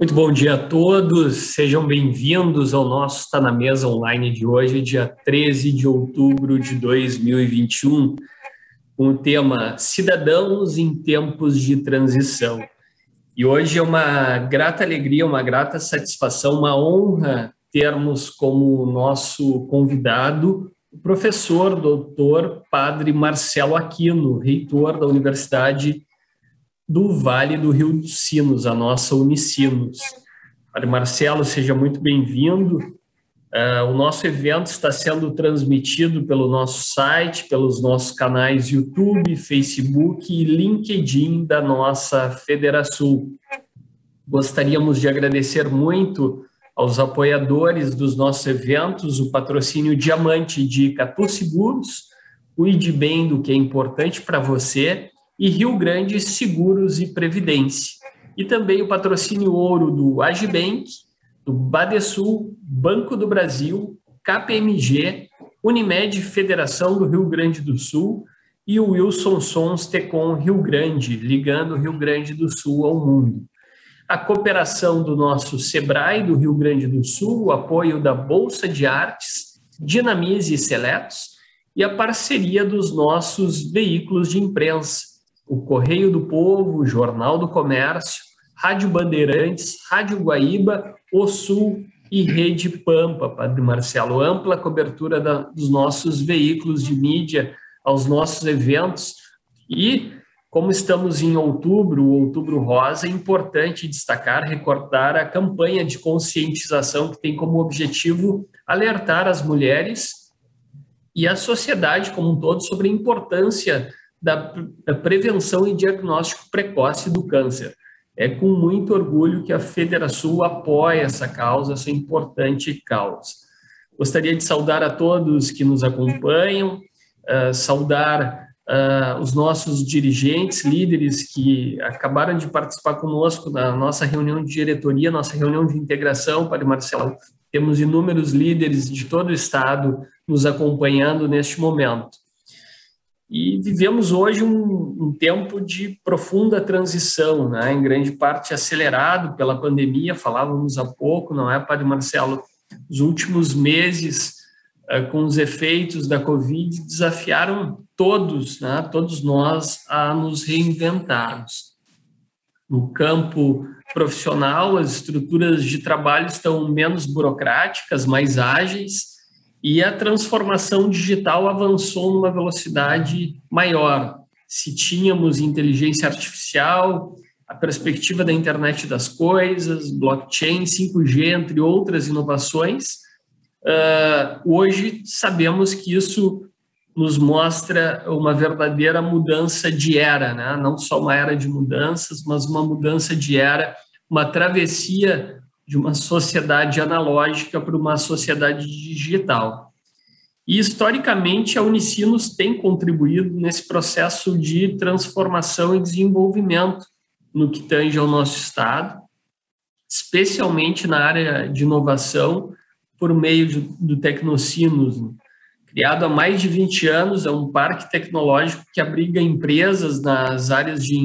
Muito bom dia a todos, sejam bem-vindos ao nosso Está na Mesa online de hoje, dia 13 de outubro de 2021, com o tema Cidadãos em Tempos de Transição. E hoje é uma grata alegria, uma grata satisfação, uma honra termos como nosso convidado o professor, doutor, padre Marcelo Aquino, reitor da Universidade do Vale do Rio dos Sinos, a nossa Unicinos. Padre Marcelo, seja muito bem-vindo. Uh, o nosso evento está sendo transmitido pelo nosso site, pelos nossos canais YouTube, Facebook e LinkedIn da nossa Federação. Gostaríamos de agradecer muito aos apoiadores dos nossos eventos, o patrocínio Diamante de Catu Seguros, cuide bem do que é importante para você, e Rio Grande Seguros e Previdência. E também o patrocínio ouro do Agibank, do Badesul, Banco do Brasil, KPMG, Unimed Federação do Rio Grande do Sul e o Wilson Sons Tecom Rio Grande, ligando o Rio Grande do Sul ao mundo a cooperação do nosso SEBRAE do Rio Grande do Sul, o apoio da Bolsa de Artes, Dinamize e Seletos, e a parceria dos nossos veículos de imprensa, o Correio do Povo, o Jornal do Comércio, Rádio Bandeirantes, Rádio Guaíba, O Sul e Rede Pampa, Padre Marcelo, ampla cobertura da, dos nossos veículos de mídia aos nossos eventos. E como estamos em outubro, o Outubro Rosa, é importante destacar, recordar a campanha de conscientização que tem como objetivo alertar as mulheres e a sociedade como um todo sobre a importância da, da prevenção e diagnóstico precoce do câncer. É com muito orgulho que a Federação apoia essa causa, essa importante causa. Gostaria de saudar a todos que nos acompanham, uh, saudar uh, os nossos dirigentes, líderes que acabaram de participar conosco na nossa reunião de diretoria, nossa reunião de integração, Padre Marcelo. Temos inúmeros líderes de todo o Estado nos acompanhando neste momento. E vivemos hoje um, um tempo de profunda transição, né? em grande parte acelerado pela pandemia, falávamos há pouco, não é, Padre Marcelo? Os últimos meses eh, com os efeitos da Covid, desafiaram todos, né, todos nós, a nos reinventarmos. No campo profissional, as estruturas de trabalho estão menos burocráticas, mais ágeis, e a transformação digital avançou numa velocidade maior. Se tínhamos inteligência artificial, a perspectiva da internet das coisas, blockchain, 5G, entre outras inovações, Uh, hoje sabemos que isso nos mostra uma verdadeira mudança de era, né? não só uma era de mudanças, mas uma mudança de era, uma travessia de uma sociedade analógica para uma sociedade digital. E, historicamente, a Unicinos tem contribuído nesse processo de transformação e desenvolvimento no que tange ao nosso Estado, especialmente na área de inovação, por meio do Tecnocinos, né? criado há mais de 20 anos, é um parque tecnológico que abriga empresas nas áreas de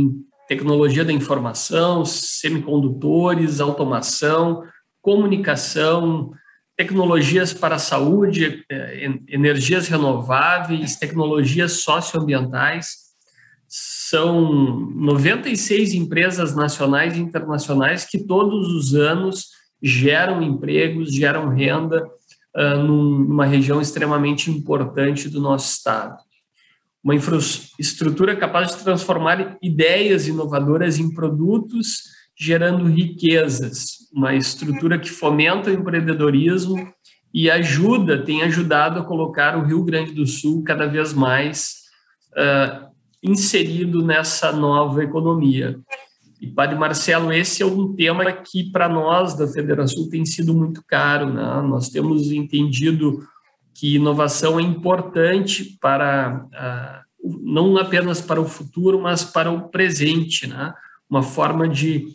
tecnologia da informação, semicondutores, automação, comunicação, tecnologias para a saúde, é, energias renováveis, tecnologias socioambientais. São 96 empresas nacionais e internacionais que todos os anos geram empregos, geram renda uh, numa região extremamente importante do nosso estado. Uma infraestrutura capaz de transformar ideias inovadoras em produtos, gerando riquezas, uma estrutura que fomenta o empreendedorismo e ajuda, tem ajudado a colocar o Rio Grande do Sul cada vez mais uh, inserido nessa nova economia. E, Padre Marcelo, esse é um tema que para nós da Federação tem sido muito caro. Né? Nós temos entendido que inovação é importante para uh, não apenas para o futuro, mas para o presente, né? Uma forma de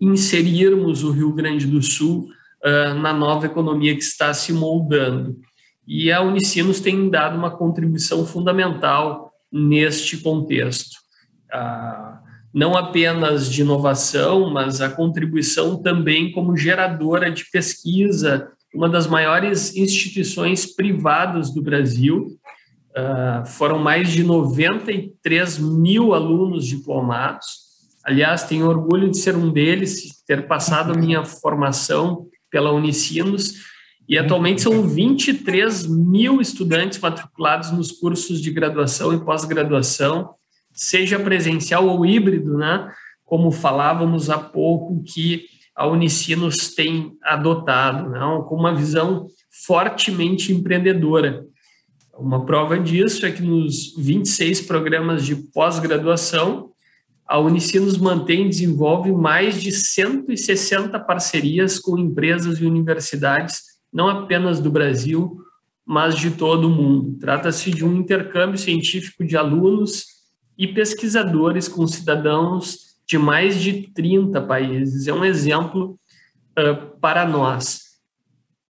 inserirmos o Rio Grande do Sul uh, na nova economia que está se moldando. E a Unicinos tem dado uma contribuição fundamental neste contexto. Uh, não apenas de inovação, mas a contribuição também como geradora de pesquisa, uma das maiores instituições privadas do Brasil. Uh, foram mais de 93 mil alunos diplomados. Aliás, tenho orgulho de ser um deles, ter passado a minha formação pela Unicinos, e atualmente são 23 mil estudantes matriculados nos cursos de graduação e pós-graduação, seja presencial ou híbrido, né? Como falávamos há pouco que a Unicinos tem adotado, né? com uma visão fortemente empreendedora. Uma prova disso é que nos 26 programas de pós-graduação, a Unicinos mantém e desenvolve mais de 160 parcerias com empresas e universidades, não apenas do Brasil, mas de todo o mundo. Trata-se de um intercâmbio científico de alunos e pesquisadores com cidadãos de mais de 30 países. É um exemplo uh, para nós.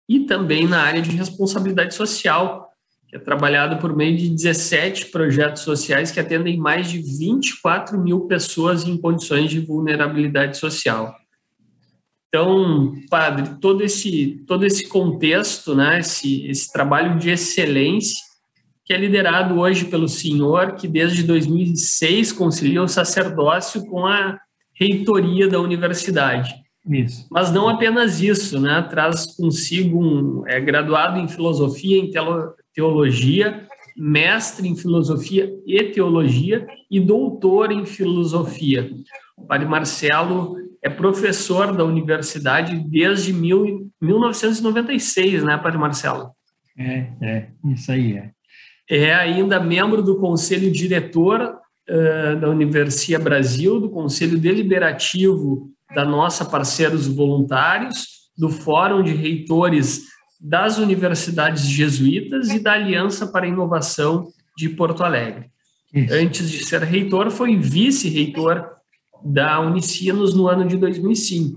E também na área de responsabilidade social, que é trabalhado por meio de 17 projetos sociais que atendem mais de 24 mil pessoas em condições de vulnerabilidade social. Então, padre, todo esse todo esse contexto, né, esse, esse trabalho de excelência que é liderado hoje pelo senhor, que desde 2006 concilia o sacerdócio com a reitoria da universidade. Isso. Mas não apenas isso, né? Traz consigo um é graduado em filosofia e teologia, mestre em filosofia e teologia e doutor em filosofia. O padre Marcelo é professor da universidade desde mil, 1996, né, padre Marcelo? É, é, isso aí é é ainda membro do conselho diretor uh, da Universia Brasil, do conselho deliberativo da nossa Parceiros Voluntários, do Fórum de Reitores das Universidades Jesuítas e da Aliança para a Inovação de Porto Alegre. Isso. Antes de ser reitor, foi vice-reitor da Unicinos no ano de 2005.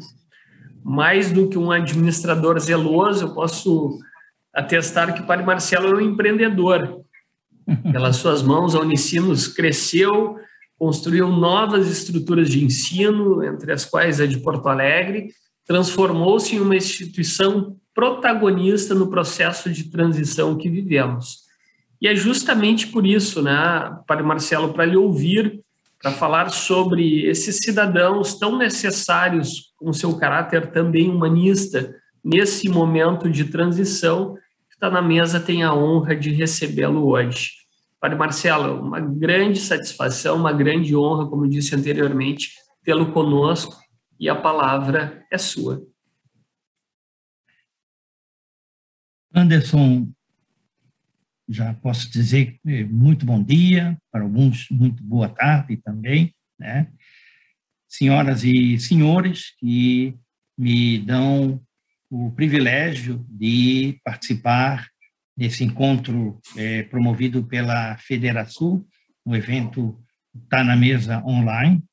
Mais do que um administrador zeloso, eu posso atestar que o Padre Marcelo era um empreendedor. Pelas suas mãos, a Unicinos cresceu, construiu novas estruturas de ensino, entre as quais a de Porto Alegre, transformou-se em uma instituição protagonista no processo de transição que vivemos. E é justamente por isso, né, Padre Marcelo, para lhe ouvir, para falar sobre esses cidadãos tão necessários, com seu caráter também humanista, nesse momento de transição, que está na mesa, tem a honra de recebê-lo hoje. Padre Marcelo, uma grande satisfação, uma grande honra, como disse anteriormente, tê-lo conosco e a palavra é sua. Anderson, já posso dizer muito bom dia, para alguns muito boa tarde também, né? Senhoras e senhores que me dão o privilégio de participar nesse encontro é, promovido pela Federação, o evento está na mesa online.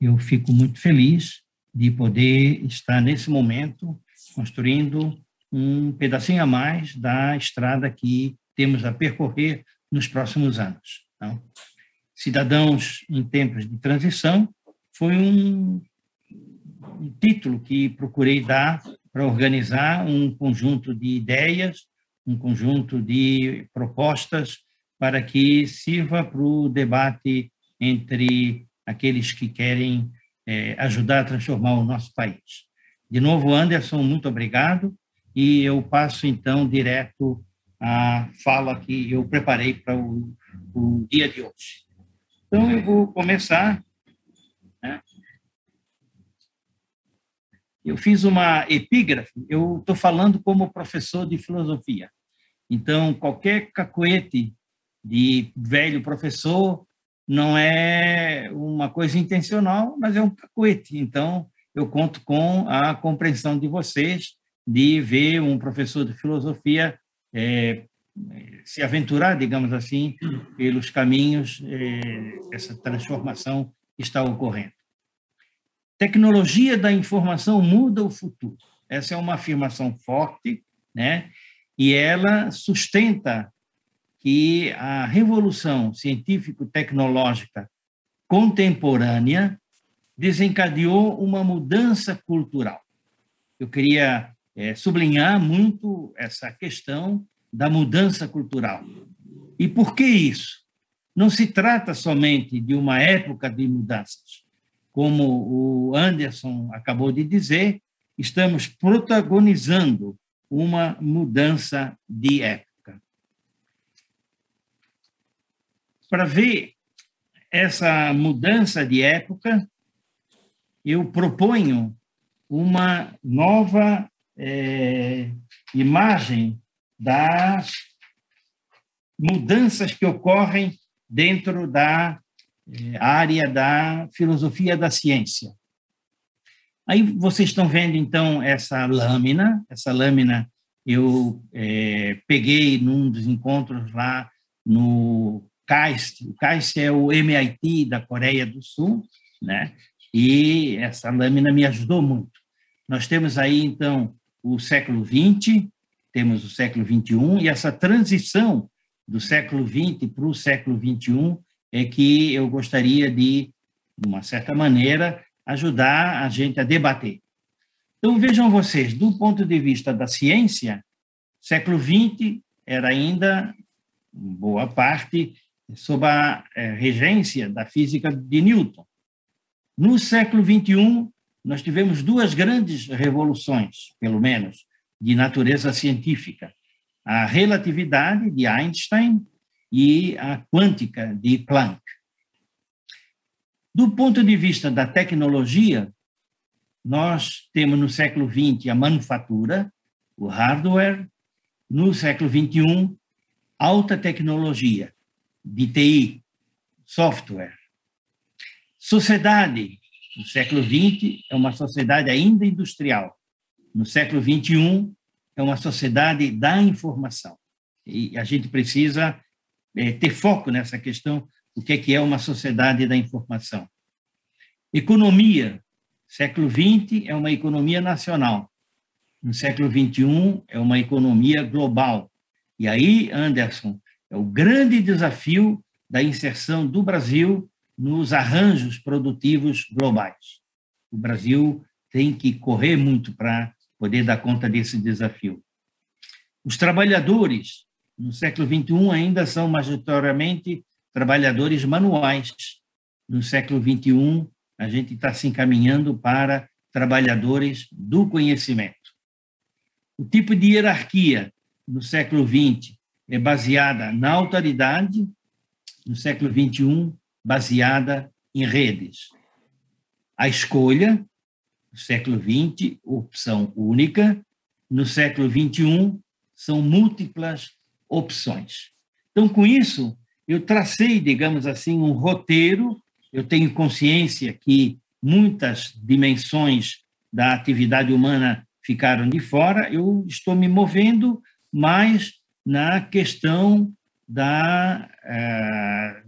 Eu fico muito feliz de poder estar nesse momento construindo um pedacinho a mais da estrada que temos a percorrer nos próximos anos. Então, Cidadãos em Tempos de Transição foi um, um título que procurei dar para organizar um conjunto de ideias um conjunto de propostas para que sirva para o debate entre aqueles que querem é, ajudar a transformar o nosso país. De novo, Anderson, muito obrigado, e eu passo então direto à fala que eu preparei para o, o dia de hoje. Então, eu vou começar. Né? Eu fiz uma epígrafe, eu estou falando como professor de filosofia. Então, qualquer cacuete de velho professor não é uma coisa intencional, mas é um cacuete. Então, eu conto com a compreensão de vocês de ver um professor de filosofia é, se aventurar, digamos assim, pelos caminhos é, essa transformação que está ocorrendo. Tecnologia da informação muda o futuro. Essa é uma afirmação forte, né? e ela sustenta que a revolução científico-tecnológica contemporânea desencadeou uma mudança cultural. Eu queria é, sublinhar muito essa questão da mudança cultural. E por que isso? Não se trata somente de uma época de mudanças. Como o Anderson acabou de dizer, estamos protagonizando uma mudança de época. Para ver essa mudança de época, eu proponho uma nova é, imagem das mudanças que ocorrem dentro da área da filosofia da ciência. Aí vocês estão vendo, então, essa lâmina. Essa lâmina eu é, peguei num dos encontros lá no KAIST. O KAIST é o MIT da Coreia do Sul, né? E essa lâmina me ajudou muito. Nós temos aí, então, o século XX, temos o século XXI, e essa transição do século XX para o século XXI é que eu gostaria de, de uma certa maneira, ajudar a gente a debater. Então, vejam vocês, do ponto de vista da ciência, século XX era ainda, boa parte, sob a é, regência da física de Newton. No século XXI, nós tivemos duas grandes revoluções, pelo menos, de natureza científica: a relatividade de Einstein e a quântica de Planck. Do ponto de vista da tecnologia, nós temos no século XX a manufatura, o hardware, no século XXI, alta tecnologia, de TI, software. Sociedade, no século XX, é uma sociedade ainda industrial. No século XXI, é uma sociedade da informação. E a gente precisa é, ter foco nessa questão o que é, que é uma sociedade da informação. Economia, século XX é uma economia nacional, no século XXI é uma economia global. E aí, Anderson, é o grande desafio da inserção do Brasil nos arranjos produtivos globais. O Brasil tem que correr muito para poder dar conta desse desafio. Os trabalhadores, no século XXI, ainda são majoritariamente trabalhadores manuais. No século XXI, a gente está se encaminhando para trabalhadores do conhecimento. O tipo de hierarquia no século XX é baseada na autoridade, no século XXI, baseada em redes. A escolha, no século XX, opção única, no século XXI, são múltiplas opções. Então, com isso, eu tracei, digamos assim, um roteiro. Eu tenho consciência que muitas dimensões da atividade humana ficaram de fora. Eu estou me movendo mais na questão da eh,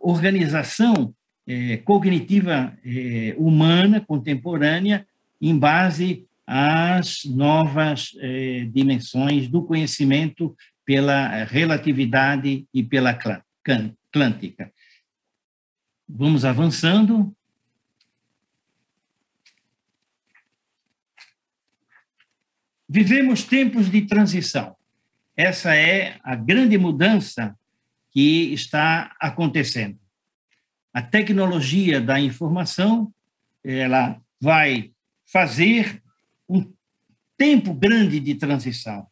organização eh, cognitiva eh, humana contemporânea em base às novas dimensões do conhecimento pela relatividade e pela clântica. Vamos avançando. Vivemos tempos de transição. Essa é a grande mudança que está acontecendo. A tecnologia da informação, ela vai fazer um tempo grande de transição.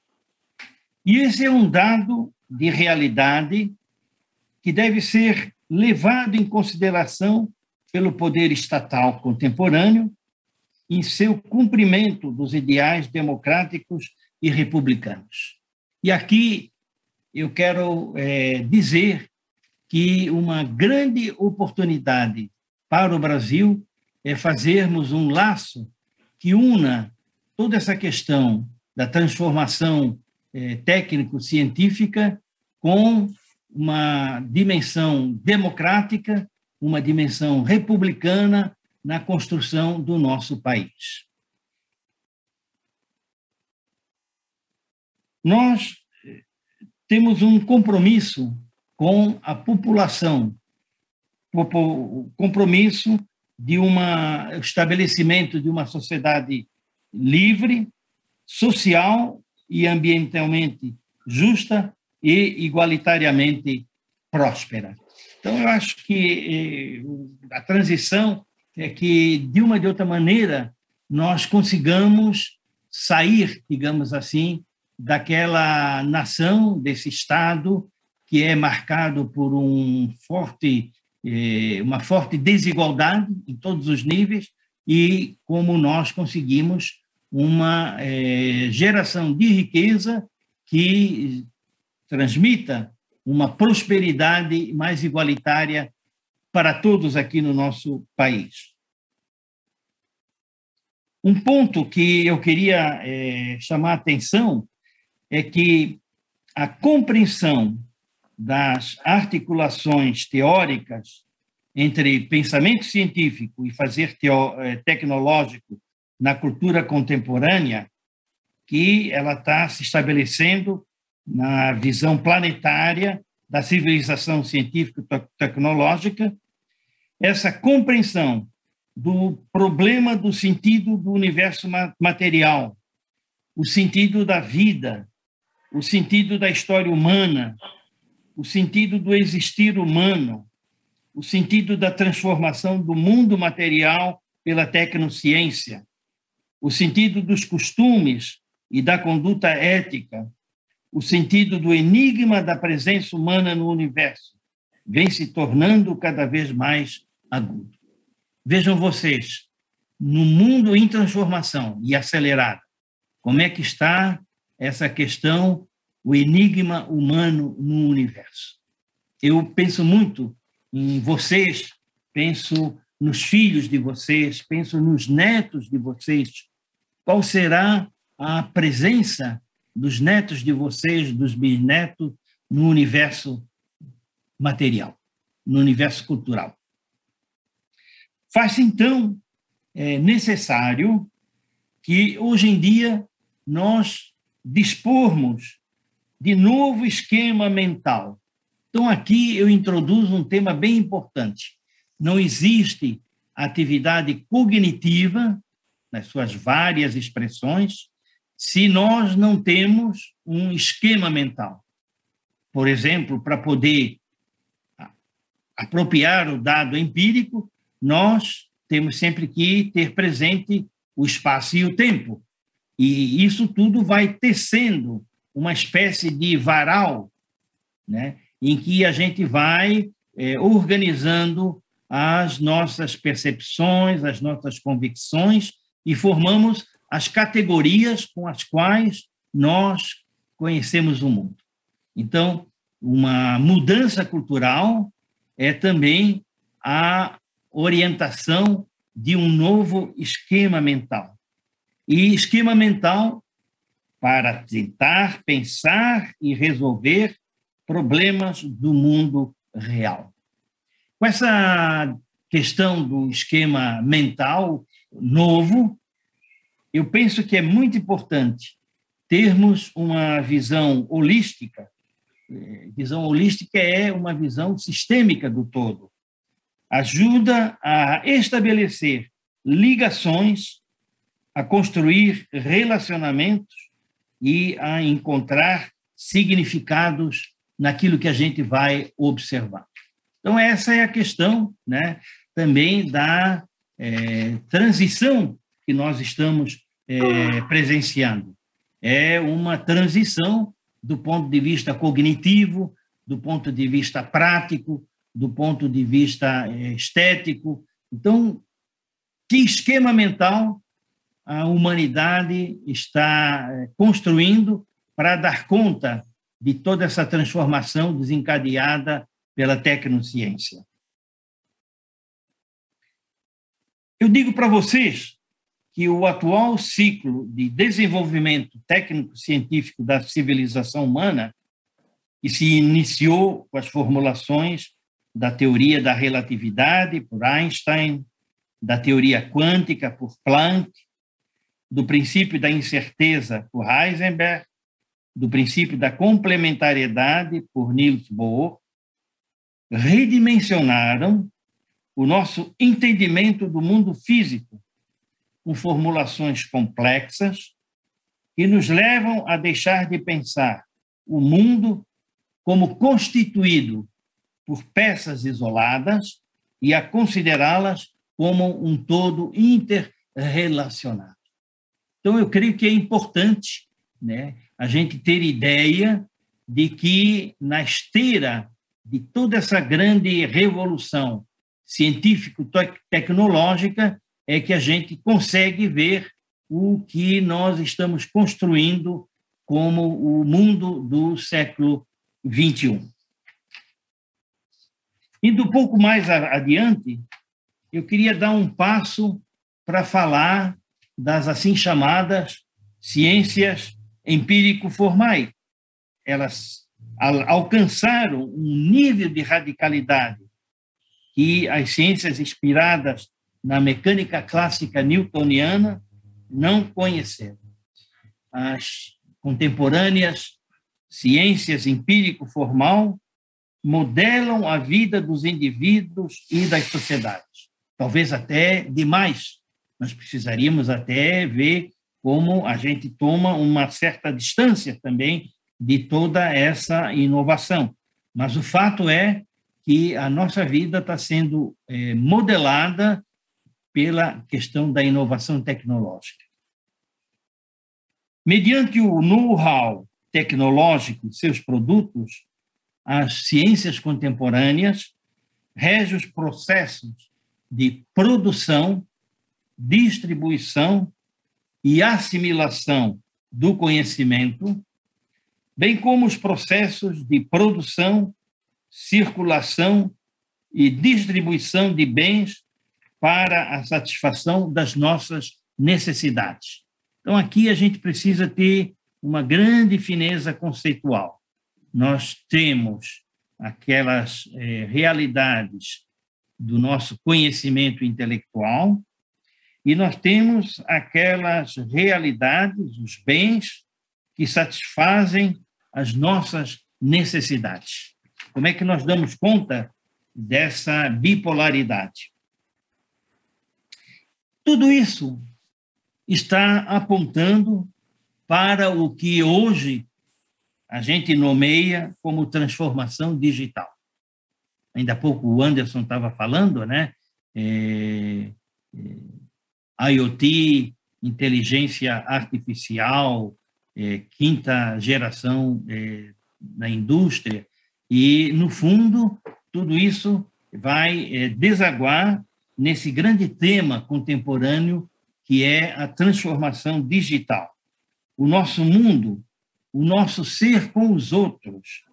E esse é um dado de realidade que deve ser levado em consideração pelo poder estatal contemporâneo em seu cumprimento dos ideais democráticos e republicanos. E aqui eu quero é, dizer que uma grande oportunidade para o Brasil é fazermos um laço que una toda essa questão da transformação é, técnico-científica com uma dimensão democrática, uma dimensão republicana na construção do nosso país. Nós temos um compromisso com a população, compromisso de um estabelecimento de uma sociedade livre, social e ambientalmente justa e igualitariamente próspera. Então, eu acho que eh, a transição é que, de uma de outra maneira, nós consigamos sair, digamos assim, daquela nação, desse Estado que é marcado por um forte, eh, uma forte desigualdade em todos os níveis e como nós conseguimos uma eh, geração de riqueza que transmita uma prosperidade mais igualitária para todos aqui no nosso país. Um ponto que eu queria é, chamar a atenção é que a compreensão das articulações teóricas entre pensamento científico e fazer é, tecnológico na cultura contemporânea, que ela está se estabelecendo na visão planetária da civilização científico-tecnológica, essa compreensão do problema do sentido do universo material, o sentido da vida, o sentido da história humana, o sentido do existir humano, o sentido da transformação do mundo material pela tecnociência, o sentido dos costumes e da conduta ética, o sentido do enigma da presença humana no universo, vem se tornando cada vez mais agudo. Vejam vocês, no mundo em transformação e acelerada, como é que está essa questão, o enigma humano no universo? Eu penso muito em vocês, penso nos filhos de vocês, penso nos netos de vocês. Qual será a presença dos netos de vocês, dos bisnetos, no universo material, no universo cultural? Faz então é necessário que hoje em dia nós dispormos de novo esquema mental. Então aqui eu introduzo um tema bem importante. Não existe atividade cognitiva nas suas várias expressões se nós não temos um esquema mental. Por exemplo, para poder apropriar o dado empírico, nós temos sempre que ter presente o espaço e o tempo. E isso tudo vai tecendo uma espécie de varal, né, em que a gente vai é, organizando as nossas percepções, as nossas convicções e formamos as categorias com as quais nós conhecemos o mundo. Então, uma mudança cultural é também a orientação de um novo esquema mental. E esquema mental para tentar pensar e resolver problemas do mundo real. Com essa questão do esquema mental novo, eu penso que é muito importante termos uma visão holística. É, visão holística é uma visão sistêmica do todo ajuda a estabelecer ligações, a construir relacionamentos e a encontrar significados naquilo que a gente vai observar. Então, essa é a questão né, também da é, transição que nós estamos é, presenciando. É uma transição do ponto de vista cognitivo, do ponto de vista prático, do ponto de vista eh, estético. Então, que esquema mental a humanidade está eh, construindo para dar conta de toda essa transformação desencadeada pela tecnociência? Eu digo para vocês que o atual ciclo de desenvolvimento técnico-científico da civilização humana, que se iniciou com as formulações da teoria da relatividade por Einstein, da teoria quântica por Planck, do princípio da incerteza por Heisenberg, do princípio da complementariedade por Niels Bohr, redimensionaram o nosso entendimento do mundo físico, com formulações complexas que nos levam a deixar de pensar o mundo como constituído por peças isoladas e a considerá-las como um todo interrelacionado. Então, eu creio que é importante né, a gente ter ideia de que, na esteira de toda essa grande revolução científico-tecnológica, é que a gente consegue ver o que nós estamos construindo como o mundo do século XXI. Indo um pouco mais adiante, eu queria dar um passo para falar das assim chamadas ciências empírico-formais. Elas alcançaram um nível de radicalidade que as ciências inspiradas na mecânica clássica newtoniana não conheceram. As contemporâneas ciências empírico-formal modelam a vida dos indivíduos e das sociedades. Talvez até demais. Nós precisaríamos até ver como a gente toma uma certa distância também de toda essa inovação. Mas o fato é que a nossa vida está sendo é, modelada pela questão da inovação tecnológica. Mediante o know-how tecnológico de seus produtos, as ciências contemporâneas regem os processos de produção, distribuição e assimilação do conhecimento, bem como os processos de produção, circulação e distribuição de bens para a satisfação das nossas necessidades. Então, aqui a gente precisa ter uma grande fineza conceitual. Nós temos aquelas é, realidades do nosso conhecimento intelectual e nós temos aquelas realidades, os bens que satisfazem as nossas necessidades. Como é que nós damos conta dessa bipolaridade? Tudo isso está apontando para o que hoje a gente nomeia como transformação digital. Ainda há pouco o Anderson estava falando, né? É, é, IoT, inteligência artificial, é, quinta geração é, na indústria, e, no fundo, tudo isso vai é, desaguar nesse grande tema contemporâneo que é a transformação digital. O nosso mundo, o nosso ser com os outros,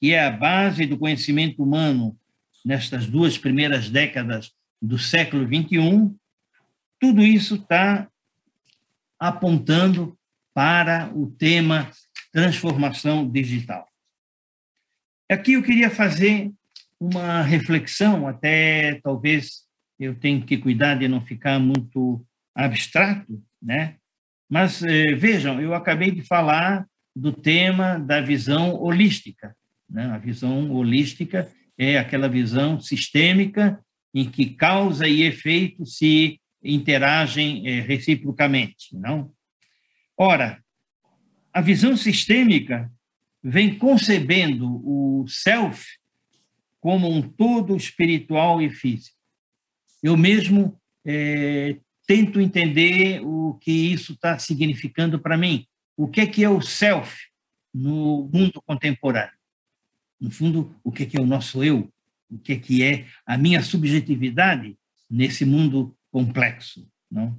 que é a base do conhecimento humano nestas duas primeiras décadas do século XXI, tudo isso está apontando para o tema transformação digital. Aqui eu queria fazer uma reflexão, até talvez eu tenha que cuidar de não ficar muito abstrato, né? Mas eh, vejam, eu acabei de falar do tema da visão holística. Né? A visão holística é aquela visão sistêmica em que causa e efeito se interagem eh, reciprocamente, não? Ora, a visão sistêmica vem concebendo o self como um todo espiritual e físico. Eu mesmo é, tento entender o que isso está significando para mim. O que é que é o self no mundo contemporâneo? No fundo, o que é que é o nosso eu? O que é que é a minha subjetividade nesse mundo complexo, não?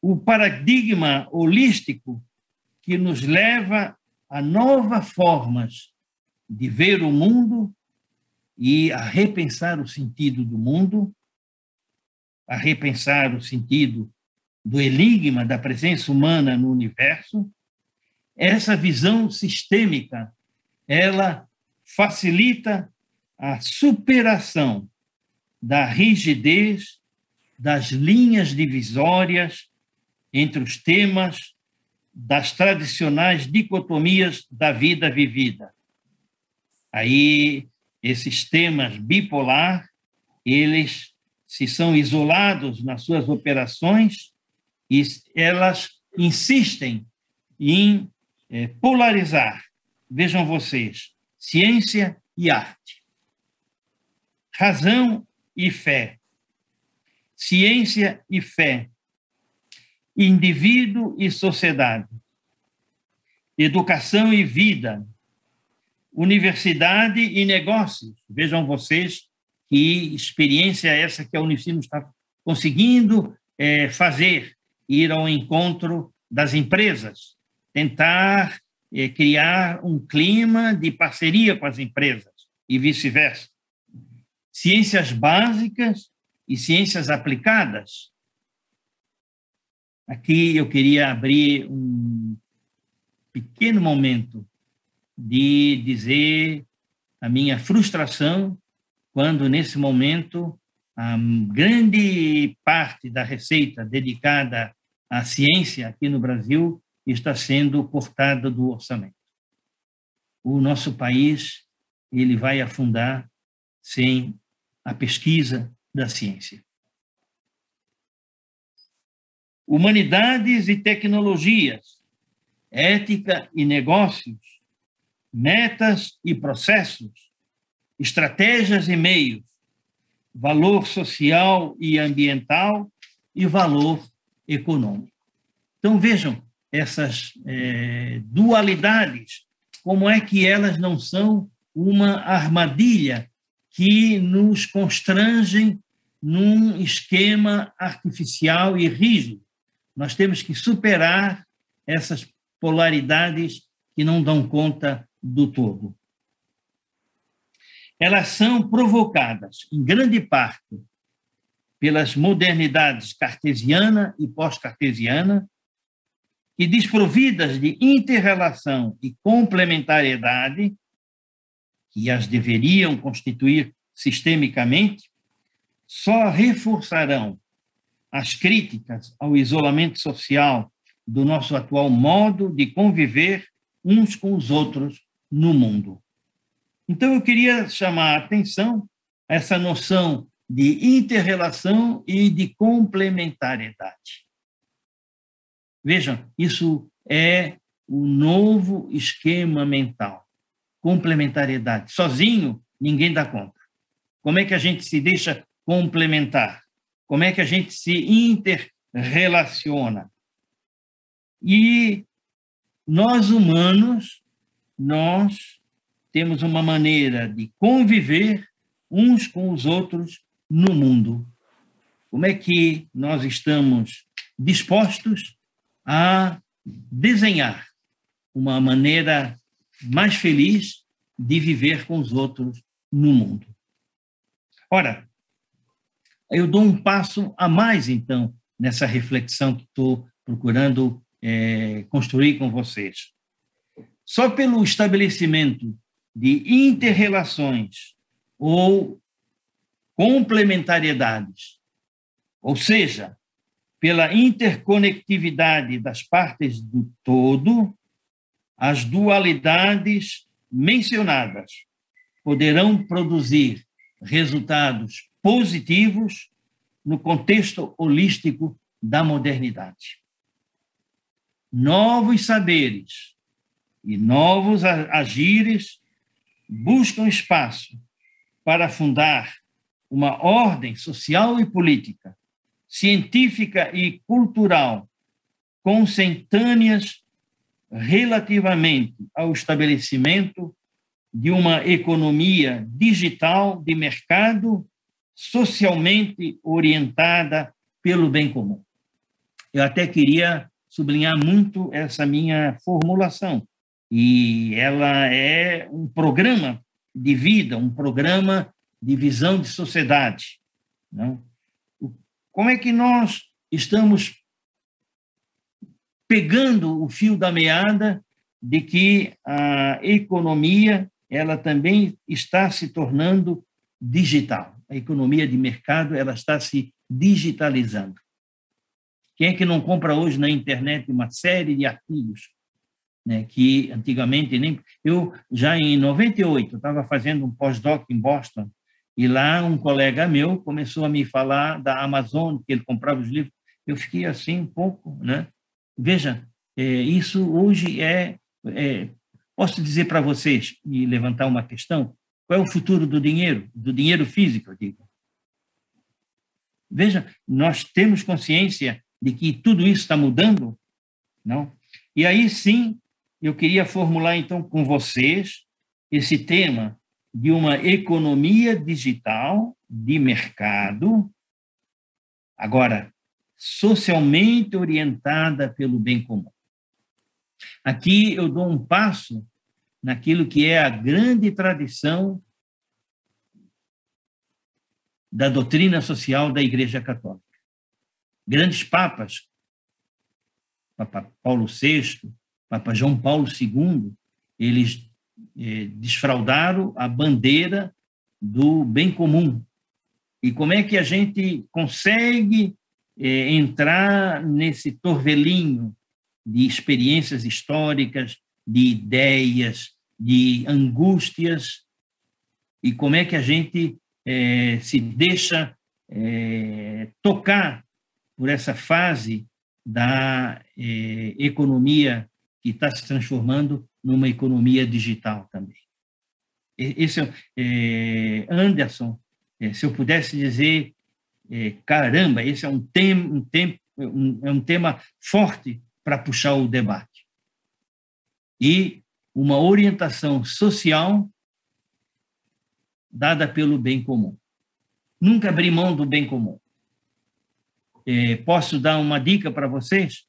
O paradigma holístico que nos leva a novas formas de ver o mundo e a repensar o sentido do mundo a repensar o sentido do enigma da presença humana no universo, essa visão sistêmica, ela facilita a superação da rigidez das linhas divisórias entre os temas das tradicionais dicotomias da vida vivida. Aí, esses temas bipolar eles se são isolados nas suas operações e elas insistem em é, polarizar, vejam vocês, ciência e arte, razão e fé, ciência e fé, indivíduo e sociedade, educação e vida, universidade e negócios. Vejam vocês que experiência é essa que a Unicino está conseguindo é, fazer, ir ao encontro das empresas, tentar é, criar um clima de parceria com as empresas e vice-versa. Ciências básicas e ciências aplicadas. Aqui eu queria abrir um pequeno momento de dizer a minha frustração quando, nesse momento, a grande parte da receita dedicada à ciência aqui no Brasil está sendo cortada do orçamento. O nosso país ele vai afundar sem a pesquisa da ciência. Humanidades e tecnologias, ética e negócios, metas e processos, estratégias e meios, valor social e ambiental e valor econômico. Então, vejam essas é, dualidades, como é que elas não são uma armadilha que nos constrangem num esquema artificial e rígido. Nós temos que superar essas polaridades que não dão conta do todo. Elas são provocadas, em grande parte, pelas modernidades cartesiana e pós-cartesiana, e desprovidas de interrelação e complementariedade, que as deveriam constituir sistemicamente, só reforçarão as críticas ao isolamento social do nosso atual modo de conviver uns com os outros no mundo. Então, eu queria chamar a atenção a essa noção de interrelação e de complementariedade. Vejam, isso é o novo esquema mental. Complementariedade. Sozinho, ninguém dá conta. Como é que a gente se deixa complementar? Como é que a gente se interrelaciona? E nós humanos, nós temos uma maneira de conviver uns com os outros no mundo. Como é que nós estamos dispostos a desenhar uma maneira mais feliz de viver com os outros no mundo? Ora, eu dou um passo a mais, então, nessa reflexão que estou procurando é, construir com vocês. Só pelo estabelecimento de interrelações ou complementariedades, ou seja, pela interconectividade das partes do todo, as dualidades mencionadas poderão produzir resultados positivos no contexto holístico da modernidade. Novos saberes e novos agires buscam espaço para fundar uma ordem social e política, científica e cultural, consentâneas relativamente ao estabelecimento de uma economia digital de mercado socialmente orientada pelo bem comum. Eu até queria sublinhar muito essa minha formulação, e ela é um programa de vida, um programa de visão de sociedade. Não? Como é que nós estamos pegando o fio da meada de que a economia ela também está se tornando digital. A economia de mercado ela está se digitalizando. Quem é que não compra hoje na internet uma série de artigos né, que antigamente nem eu já em 98 estava fazendo um pós-doc em Boston E lá um colega meu começou a me falar da Amazon, que ele comprava os livros. Eu fiquei assim um pouco, né? Veja, é, isso hoje é, é posso dizer para vocês e levantar uma questão. Qual é o futuro do dinheiro, do dinheiro físico, digo? Veja, nós temos consciência de que tudo isso está mudando, não? E aí sim, eu queria formular então com vocês esse tema de uma economia digital de mercado, agora, socialmente orientada pelo bem comum. Aqui eu dou um passo naquilo que é a grande tradição da doutrina social da Igreja Católica. Grandes papas, Papa Paulo VI, Papa João Paulo II, eles eh, desfraudaram a bandeira do bem comum. E como é que a gente consegue eh, entrar nesse torvelinho de experiências históricas, de ideias, de angústias, e como é que a gente eh, se deixa tocar por essa fase da economia que está se transformando numa economia digital também. Esse é, Anderson, é, se eu pudesse dizer, é, caramba, esse é um tema, um, tem, um, é um tema forte para puxar o debate. E uma orientação social dada pelo bem comum. Nunca abrir mão do bem comum. É, posso dar uma dica para vocês?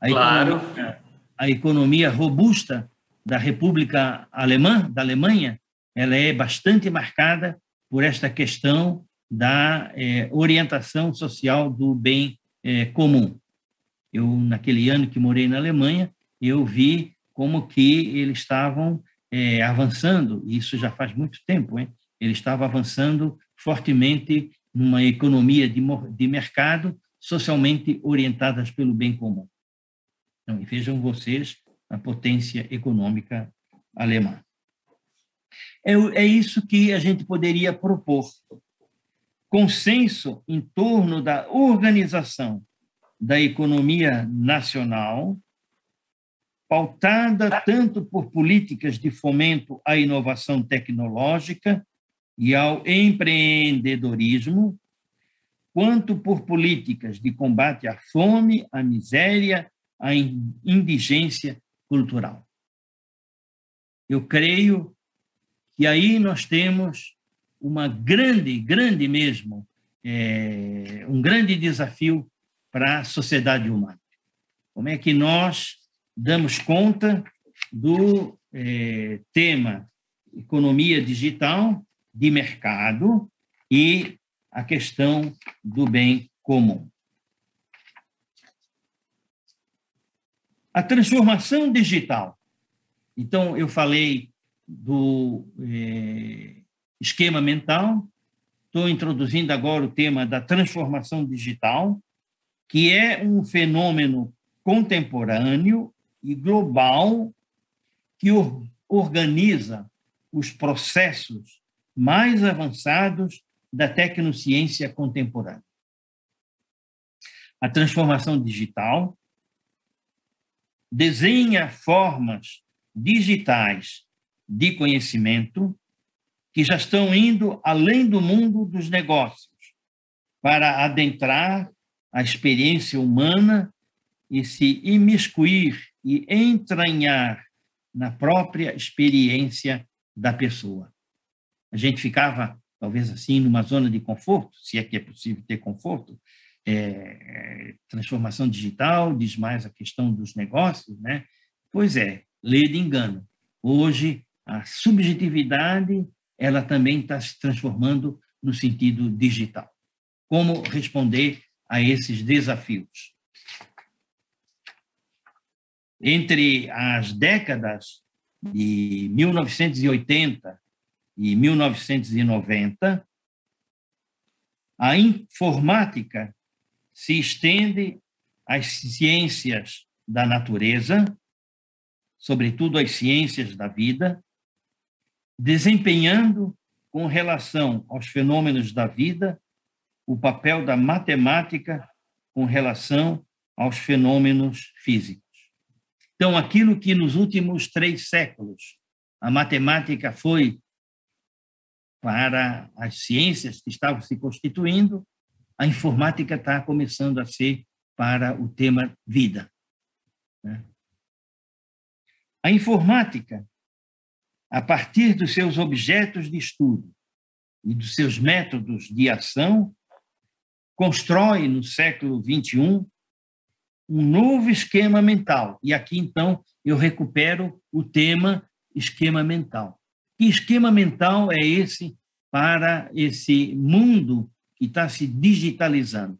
A claro. Economia, a economia robusta da República Alemã, da Alemanha, ela é bastante marcada por esta questão da é, orientação social do bem é, comum. Eu, naquele ano que morei na Alemanha, eu vi como que eles estavam é, avançando, isso já faz muito tempo, hein? eles estavam avançando fortemente numa economia de, de mercado socialmente orientadas pelo bem comum. Então, vejam vocês a potência econômica alemã. É, é isso que a gente poderia propor. Consenso em torno da organização da economia nacional, pautada tanto por políticas de fomento à inovação tecnológica e ao empreendedorismo, quanto por políticas de combate à fome, à miséria, à indigência cultural. Eu creio que aí nós temos uma grande, grande mesmo, é, um grande desafio para a sociedade humana. Como é que nós damos conta do é, tema economia digital, de mercado e a questão do bem comum. A transformação digital. Então, eu falei do é, esquema mental, estou introduzindo agora o tema da transformação digital, que é um fenômeno contemporâneo e global que organiza os processos mais avançados da tecnociência contemporânea. A transformação digital desenha formas digitais de conhecimento que já estão indo além do mundo dos negócios para adentrar a experiência humana e se imiscuir e entranhar na própria experiência da pessoa. A gente ficava, talvez assim, numa zona de conforto, se é que é possível ter conforto, é, transformação digital, diz mais a questão dos negócios, né? Pois é, lei de engano. Hoje, a subjetividade, ela também está se transformando no sentido digital. Como responder a esses desafios? Entre as décadas de 1980 e 1990, a informática se estende às ciências da natureza, sobretudo às ciências da vida, desempenhando com relação aos fenômenos da vida, o papel da matemática com relação aos fenômenos físicos. Então, aquilo que nos últimos três séculos a matemática foi para as ciências que estavam se constituindo, a informática está começando a ser para o tema vida. Né? A informática, a partir dos seus objetos de estudo e dos seus métodos de ação, constrói no século XXI um novo esquema mental. E aqui, então, eu recupero o tema esquema mental. Que esquema mental é esse para esse mundo que está se digitalizando?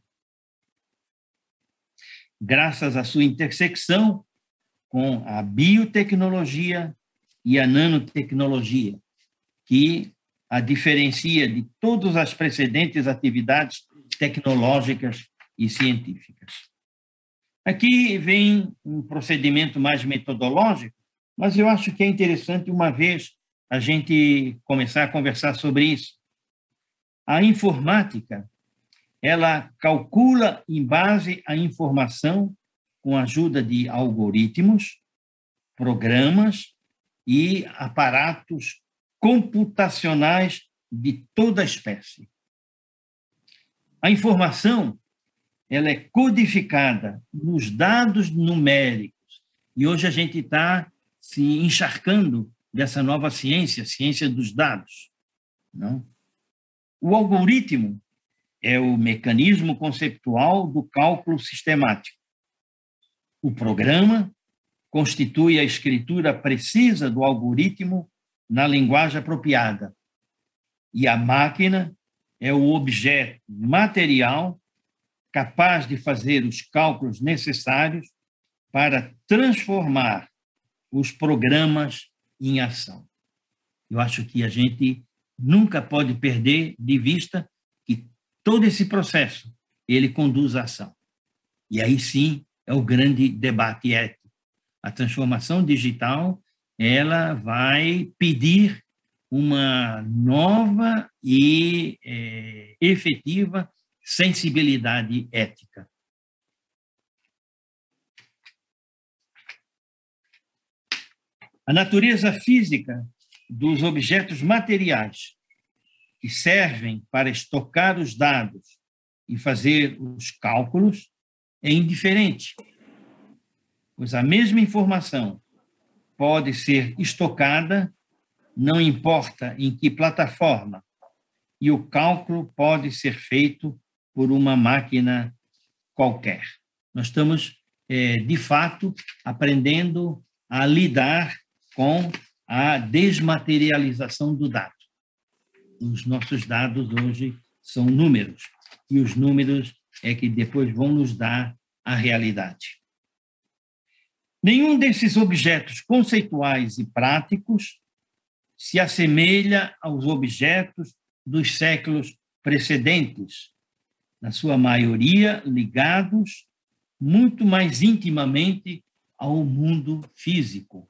Graças à sua intersecção com a biotecnologia e a nanotecnologia, que a diferencia de todas as precedentes atividades tecnológicas e científicas. Aqui vem um procedimento mais metodológico, mas eu acho que é interessante, uma vez a gente começar a conversar sobre isso. A informática, ela calcula em base à informação com a ajuda de algoritmos, programas e aparatos computacionais de toda espécie. A informação ela é codificada nos dados numéricos e hoje a gente está se encharcando dessa nova ciência, ciência dos dados. Não? O algoritmo é o mecanismo conceptual do cálculo sistemático. O programa constitui a escritura precisa do algoritmo na linguagem apropriada. E a máquina é o objeto material capaz de fazer os cálculos necessários para transformar os programas em ação. Eu acho que a gente nunca pode perder de vista que todo esse processo ele conduz à ação. E aí sim é o grande debate ético. A transformação digital ela vai pedir uma nova e é, efetiva sensibilidade ética. A natureza física dos objetos materiais que servem para estocar os dados e fazer os cálculos é indiferente, pois a mesma informação pode ser estocada, não importa em que plataforma, e o cálculo pode ser feito por uma máquina qualquer. Nós estamos, é, de fato, aprendendo a lidar com a desmaterialização do dado. Os nossos dados hoje são números, e os números é que depois vão nos dar a realidade. Nenhum desses objetos conceituais e práticos se assemelha aos objetos dos séculos precedentes, na sua maioria ligados muito mais intimamente ao mundo físico.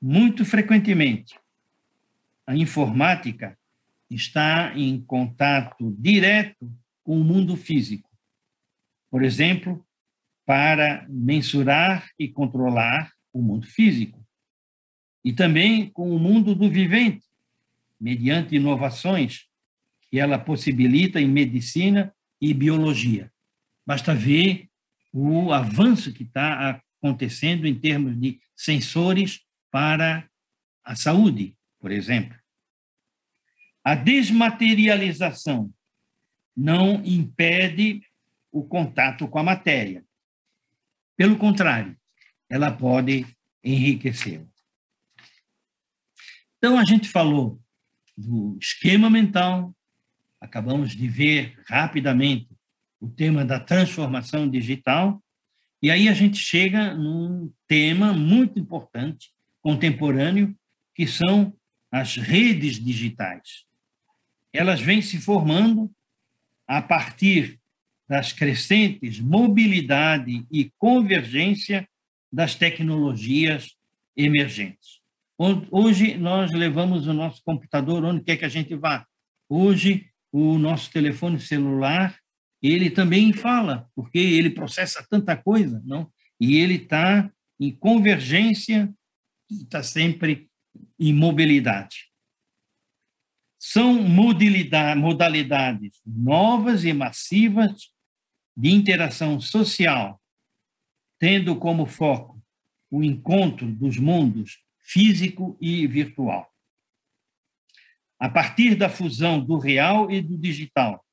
Muito frequentemente, a informática está em contato direto com o mundo físico. Por exemplo, para mensurar e controlar o mundo físico. E também com o mundo do vivente, mediante inovações que ela possibilita em medicina e biologia. Basta ver o avanço que está acontecendo em termos de sensores para a saúde, por exemplo. A desmaterialização não impede o contato com a matéria. Pelo contrário, ela pode enriquecer. Então, a gente falou do esquema mental, acabamos de ver rapidamente o tema da transformação digital, e aí a gente chega num tema muito importante, contemporâneo, que são as redes digitais. Elas vêm se formando a partir das crescentes mobilidade e convergência das tecnologias emergentes. Hoje nós levamos o nosso computador onde quer que a gente vá. Hoje o nosso telefone celular ele também fala, porque ele processa tanta coisa, não? E ele está em convergência, está sempre em mobilidade. São modalidades novas e massivas de interação social, tendo como foco o encontro dos mundos físico e virtual. A partir da fusão do real e do digital,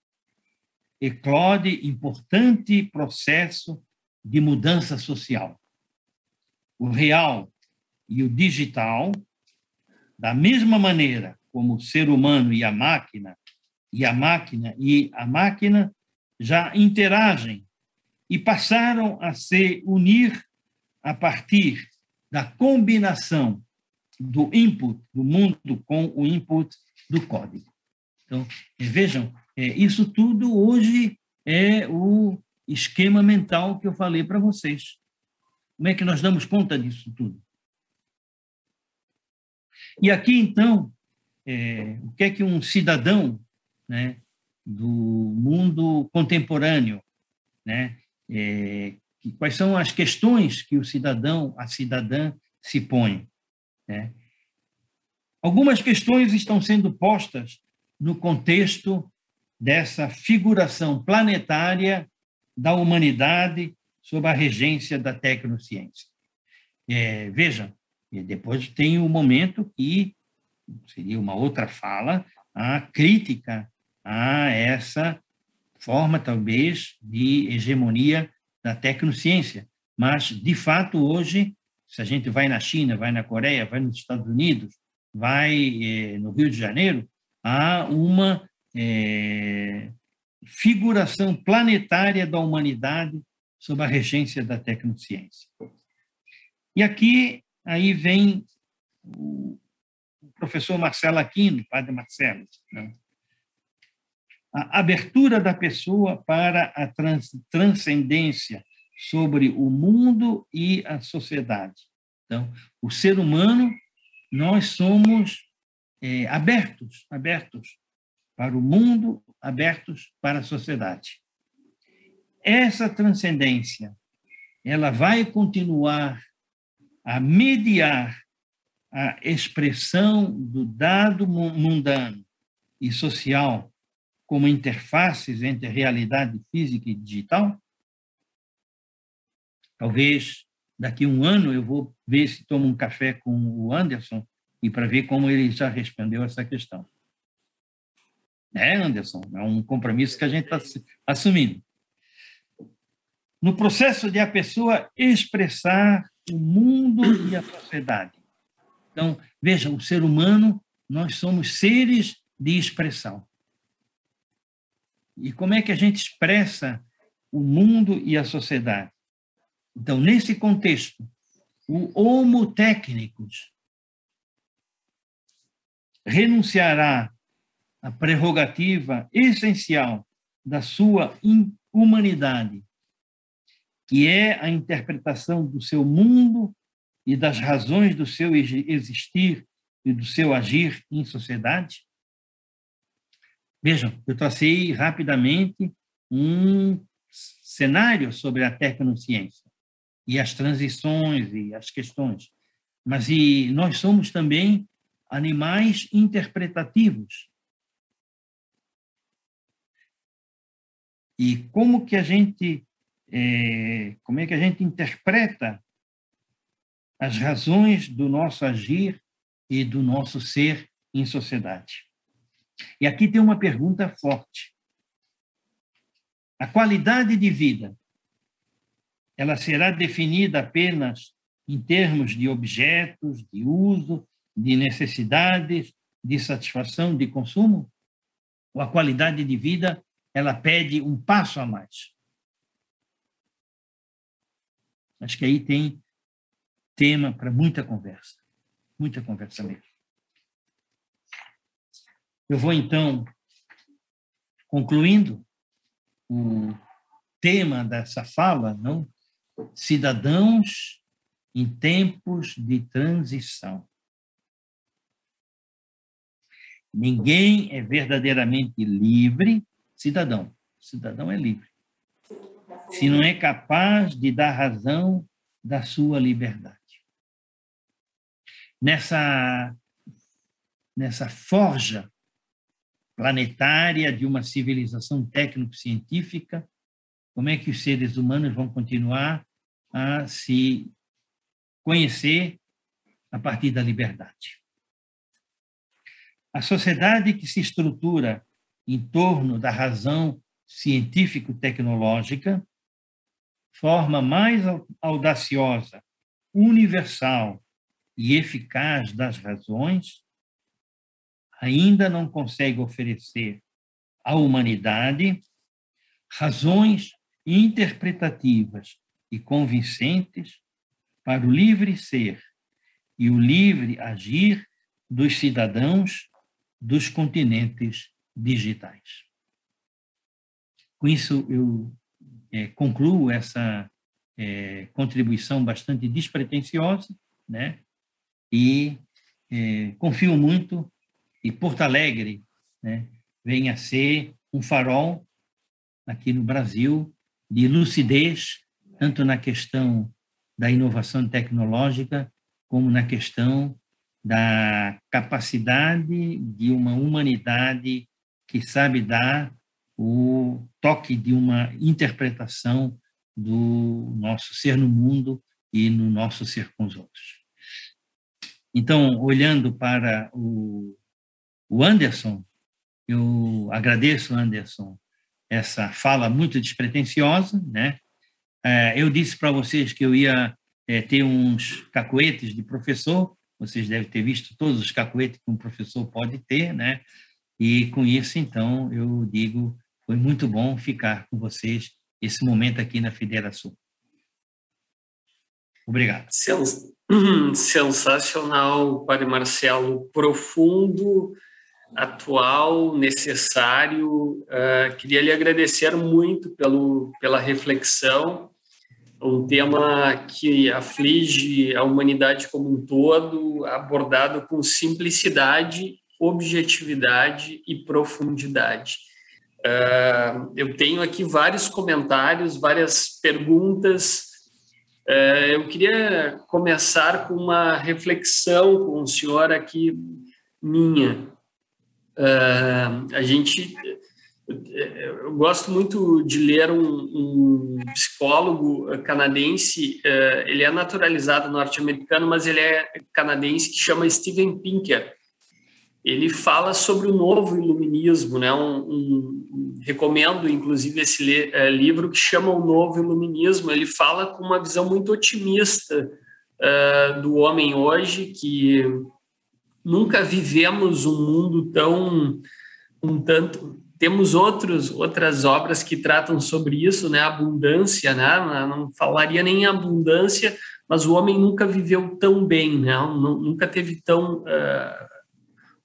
eclode importante processo de mudança social. O real e o digital, da mesma maneira como o ser humano e a máquina, e a máquina e a máquina já interagem e passaram a se unir a partir da combinação do input do mundo com o input do código. Então, vejam, é, isso tudo hoje é o esquema mental que eu falei para vocês. Como é que nós damos conta disso tudo? E aqui, então, é, o que é que um cidadão né, do mundo contemporâneo, né, é, quais são as questões que o cidadão, a cidadã se põe? Né? Algumas questões estão sendo postas no contexto dessa figuração planetária da humanidade sob a regência da tecnociência. É, vejam, depois tem o um momento que seria uma outra fala, a crítica a essa forma, talvez, de hegemonia da tecnociência. Mas, de fato, hoje, se a gente vai na China, vai na Coreia, vai nos Estados Unidos, vai eh, no Rio de Janeiro, há uma eh, figuração planetária da humanidade sob a regência da tecnociência. E aqui, aí vem o professor Marcelo Aquino, padre Marcelo, né? a abertura da pessoa para a trans, transcendência sobre o mundo e a sociedade. Então, o ser humano, nós somos é, abertos, abertos para o mundo, abertos para a sociedade. Essa transcendência, ela vai continuar a mediar a expressão do dado mundano e social como interfaces entre realidade física e digital? Talvez daqui a um ano eu vou ver se tomo um café com o Anderson e para ver como ele já respondeu essa questão. É, Anderson, é um compromisso que a gente está assumindo. No processo de a pessoa expressar o mundo e a sociedade. Então, veja, o ser humano, nós somos seres de expressão. E como é que a gente expressa o mundo e a sociedade? Então, nesse contexto, o homo técnicos renunciará à prerrogativa essencial da sua humanidade, que é a interpretação do seu mundo e das razões do seu existir e do seu agir em sociedade? Vejam, eu tracei rapidamente um cenário sobre a tecnociência e as transições e as questões. Mas e nós somos também animais interpretativos. E como que a gente é, como é que a gente interpreta as razões do nosso agir e do nosso ser em sociedade? E aqui tem uma pergunta forte. A qualidade de vida, ela será definida apenas em termos de objetos, de uso, de necessidades, de satisfação, de consumo? Ou a qualidade de vida, ela pede um passo a mais? Acho que aí tem tema para muita conversa, muita conversa mesmo. Eu vou, então, concluindo o tema dessa fala, não? Cidadãos em tempos de transição. Ninguém é verdadeiramente livre, cidadão. Cidadão é livre. Se não é capaz de dar razão da sua liberdade. Nessa, nessa forja planetária de uma civilização técnico-científica, como é que os seres humanos vão continuar a se conhecer a partir da liberdade? A sociedade que se estrutura em torno da razão científico-tecnológica forma mais audaciosa, universal e eficaz das razões, ainda não consegue oferecer à humanidade razões interpretativas e convincentes para o livre ser e o livre agir dos cidadãos dos continentes digitais. Com isso, eu é, concluo essa é, contribuição bastante despretensiosa, né? E é, confio muito e Porto Alegre né, venha a ser um farol aqui no Brasil de lucidez, tanto na questão da inovação tecnológica, como na questão da capacidade de uma humanidade que sabe dar o toque de uma interpretação do nosso ser no mundo e no nosso ser com os outros. Então, olhando para o, Anderson, eu agradeço, Anderson, essa fala muito despretensiosa, né? É, eu disse para vocês que eu ia é, ter uns cacoetes de professor, vocês devem ter visto todos os cacoetes que um professor pode ter, né? E com isso, então, eu digo foi muito bom ficar com vocês esse momento aqui na Federação. Obrigado. Sensacional, Padre Marcelo, profundo, atual, necessário. Uh, queria lhe agradecer muito pelo, pela reflexão, um tema que aflige a humanidade como um todo, abordado com simplicidade, objetividade e profundidade. Uh, eu tenho aqui vários comentários, várias perguntas. Uh, eu queria começar com uma reflexão com o senhor aqui, minha. Uh, a gente. Eu gosto muito de ler um, um psicólogo canadense, ele é naturalizado norte-americano, mas ele é canadense, que chama Steven Pinker ele fala sobre o novo iluminismo, né? Um, um, recomendo, inclusive, esse é, livro que chama O Novo Iluminismo. Ele fala com uma visão muito otimista uh, do homem hoje, que nunca vivemos um mundo tão um tanto temos outros outras obras que tratam sobre isso, né? Abundância, né? Não falaria nem em abundância, mas o homem nunca viveu tão bem, né? Nunca teve tão uh,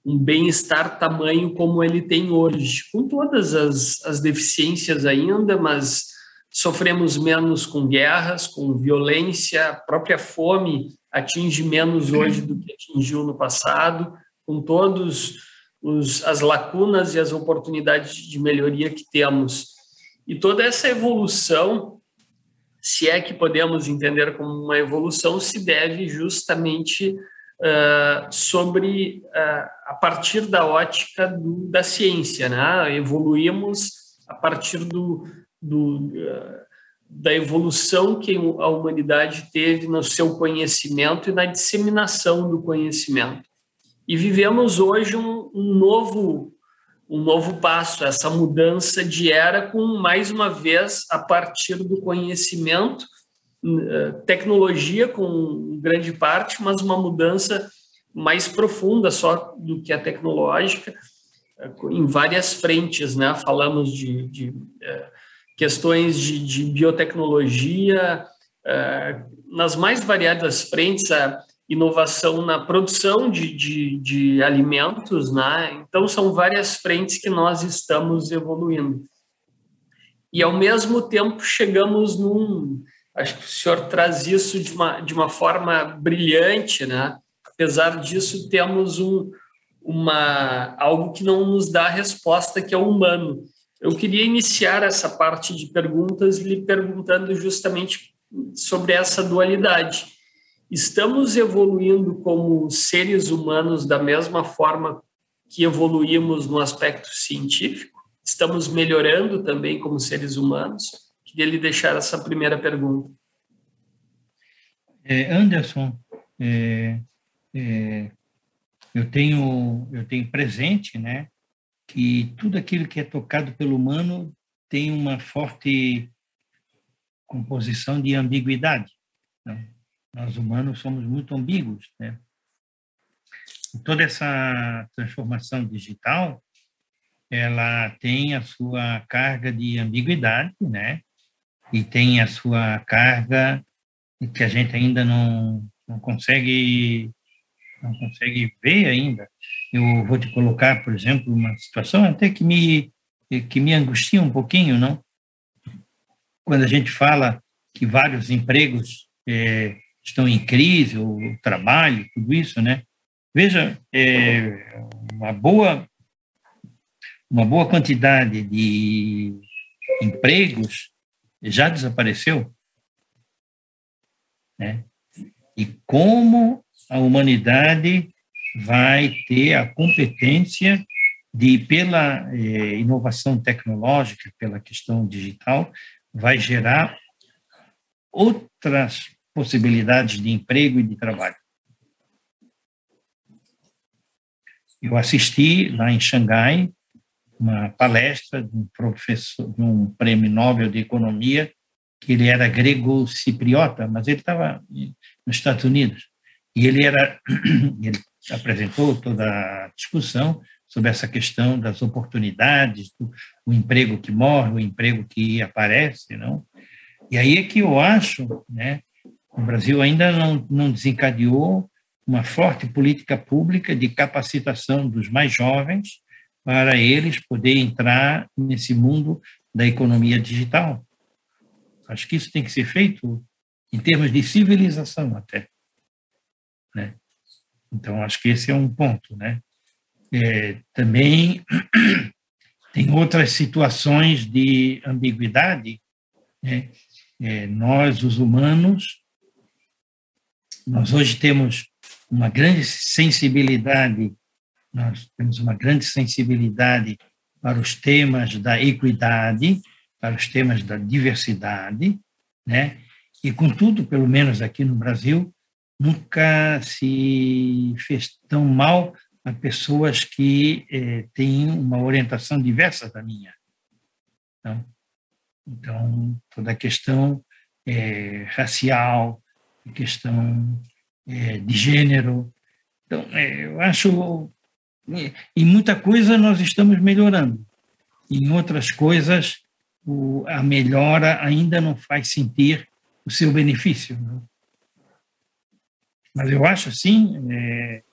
um bem-estar tamanho como ele tem hoje, com todas as, as deficiências ainda, mas sofremos menos com guerras, com violência, própria fome atinge menos hoje do que atingiu no passado, com todos os, as lacunas e as oportunidades de melhoria que temos. E toda essa evolução, se é que podemos entender como uma evolução, se deve justamente uh, sobre uh, a partir da ótica do, da ciência, né? Evoluímos a partir do, do uh, da evolução que a humanidade teve no seu conhecimento e na disseminação do conhecimento. E vivemos hoje um, um novo um novo passo, essa mudança de era com mais uma vez a partir do conhecimento eh, tecnologia com grande parte, mas uma mudança mais profunda só do que a tecnológica, eh, em várias frentes, né? Falamos de, de eh, questões de, de biotecnologia, nas mais variadas frentes, a inovação na produção de, de, de alimentos, né? Então, são várias frentes que nós estamos evoluindo. E, ao mesmo tempo, chegamos num, Acho que o senhor traz isso de uma, de uma forma brilhante, né? Apesar disso, temos um, uma algo que não nos dá resposta, que é o humano. Eu queria iniciar essa parte de perguntas lhe perguntando justamente sobre essa dualidade. Estamos evoluindo como seres humanos da mesma forma que evoluímos no aspecto científico? Estamos melhorando também como seres humanos? Queria lhe deixar essa primeira pergunta. É, Anderson, é, é, eu tenho eu tenho presente, né, que tudo aquilo que é tocado pelo humano tem uma forte composição de ambiguidade. Né? Nós humanos somos muito ambíguos, né? Toda essa transformação digital, ela tem a sua carga de ambiguidade, né? E tem a sua carga que a gente ainda não, não consegue não consegue ver ainda. Eu vou te colocar, por exemplo, uma situação até que me que me angustia um pouquinho, não? Quando a gente fala que vários empregos é, estão em crise, o trabalho, tudo isso, né? Veja, é, uma boa uma boa quantidade de empregos já desapareceu, né? E como a humanidade vai ter a competência de, pela eh, inovação tecnológica, pela questão digital, vai gerar outras possibilidades de emprego e de trabalho. Eu assisti lá em Xangai uma palestra de um professor, de um prêmio Nobel de Economia, que ele era grego-cipriota, mas ele estava nos Estados Unidos. E ele era, ele apresentou toda a discussão sobre essa questão das oportunidades, do, o emprego que morre, o emprego que aparece, não? E aí é que eu acho, né, o Brasil ainda não, não desencadeou uma forte política pública de capacitação dos mais jovens para eles poderem entrar nesse mundo da economia digital. Acho que isso tem que ser feito em termos de civilização até. Né? Então, acho que esse é um ponto. Né? É, também tem outras situações de ambiguidade. Né? É, nós, os humanos, nós hoje temos uma grande sensibilidade, nós temos uma grande sensibilidade para os temas da equidade, para os temas da diversidade, né? E contudo, pelo menos aqui no Brasil, nunca se fez tão mal a pessoas que eh, têm uma orientação diversa da minha. Então, então toda a questão eh, racial, questão eh, de gênero. Então, eh, eu acho, eh, em muita coisa nós estamos melhorando, em outras coisas o, a melhora ainda não faz sentir o seu benefício. Né? Mas eu acho, assim, é,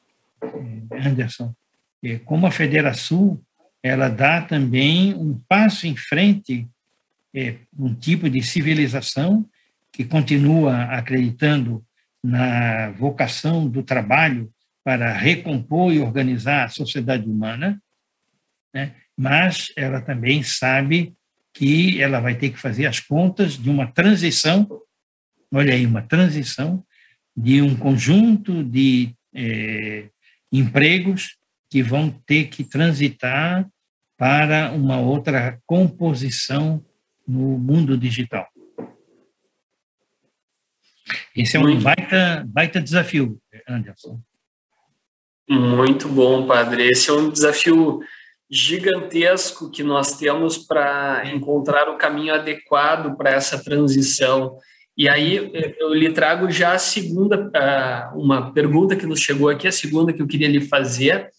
é, Anderson, é, como a Federação ela dá também um passo em frente, é, um tipo de civilização que continua acreditando na vocação do trabalho para recompor e organizar a sociedade humana, né? mas ela também sabe que ela vai ter que fazer as contas de uma transição, olha aí, uma transição de um conjunto de é, empregos que vão ter que transitar para uma outra composição no mundo digital. Esse é um baita, baita desafio, Anderson. Muito bom, padre. Esse é um desafio gigantesco que nós temos para encontrar o caminho adequado para essa transição. E aí eu lhe trago já a segunda, uma pergunta que nos chegou aqui, a segunda que eu queria lhe fazer,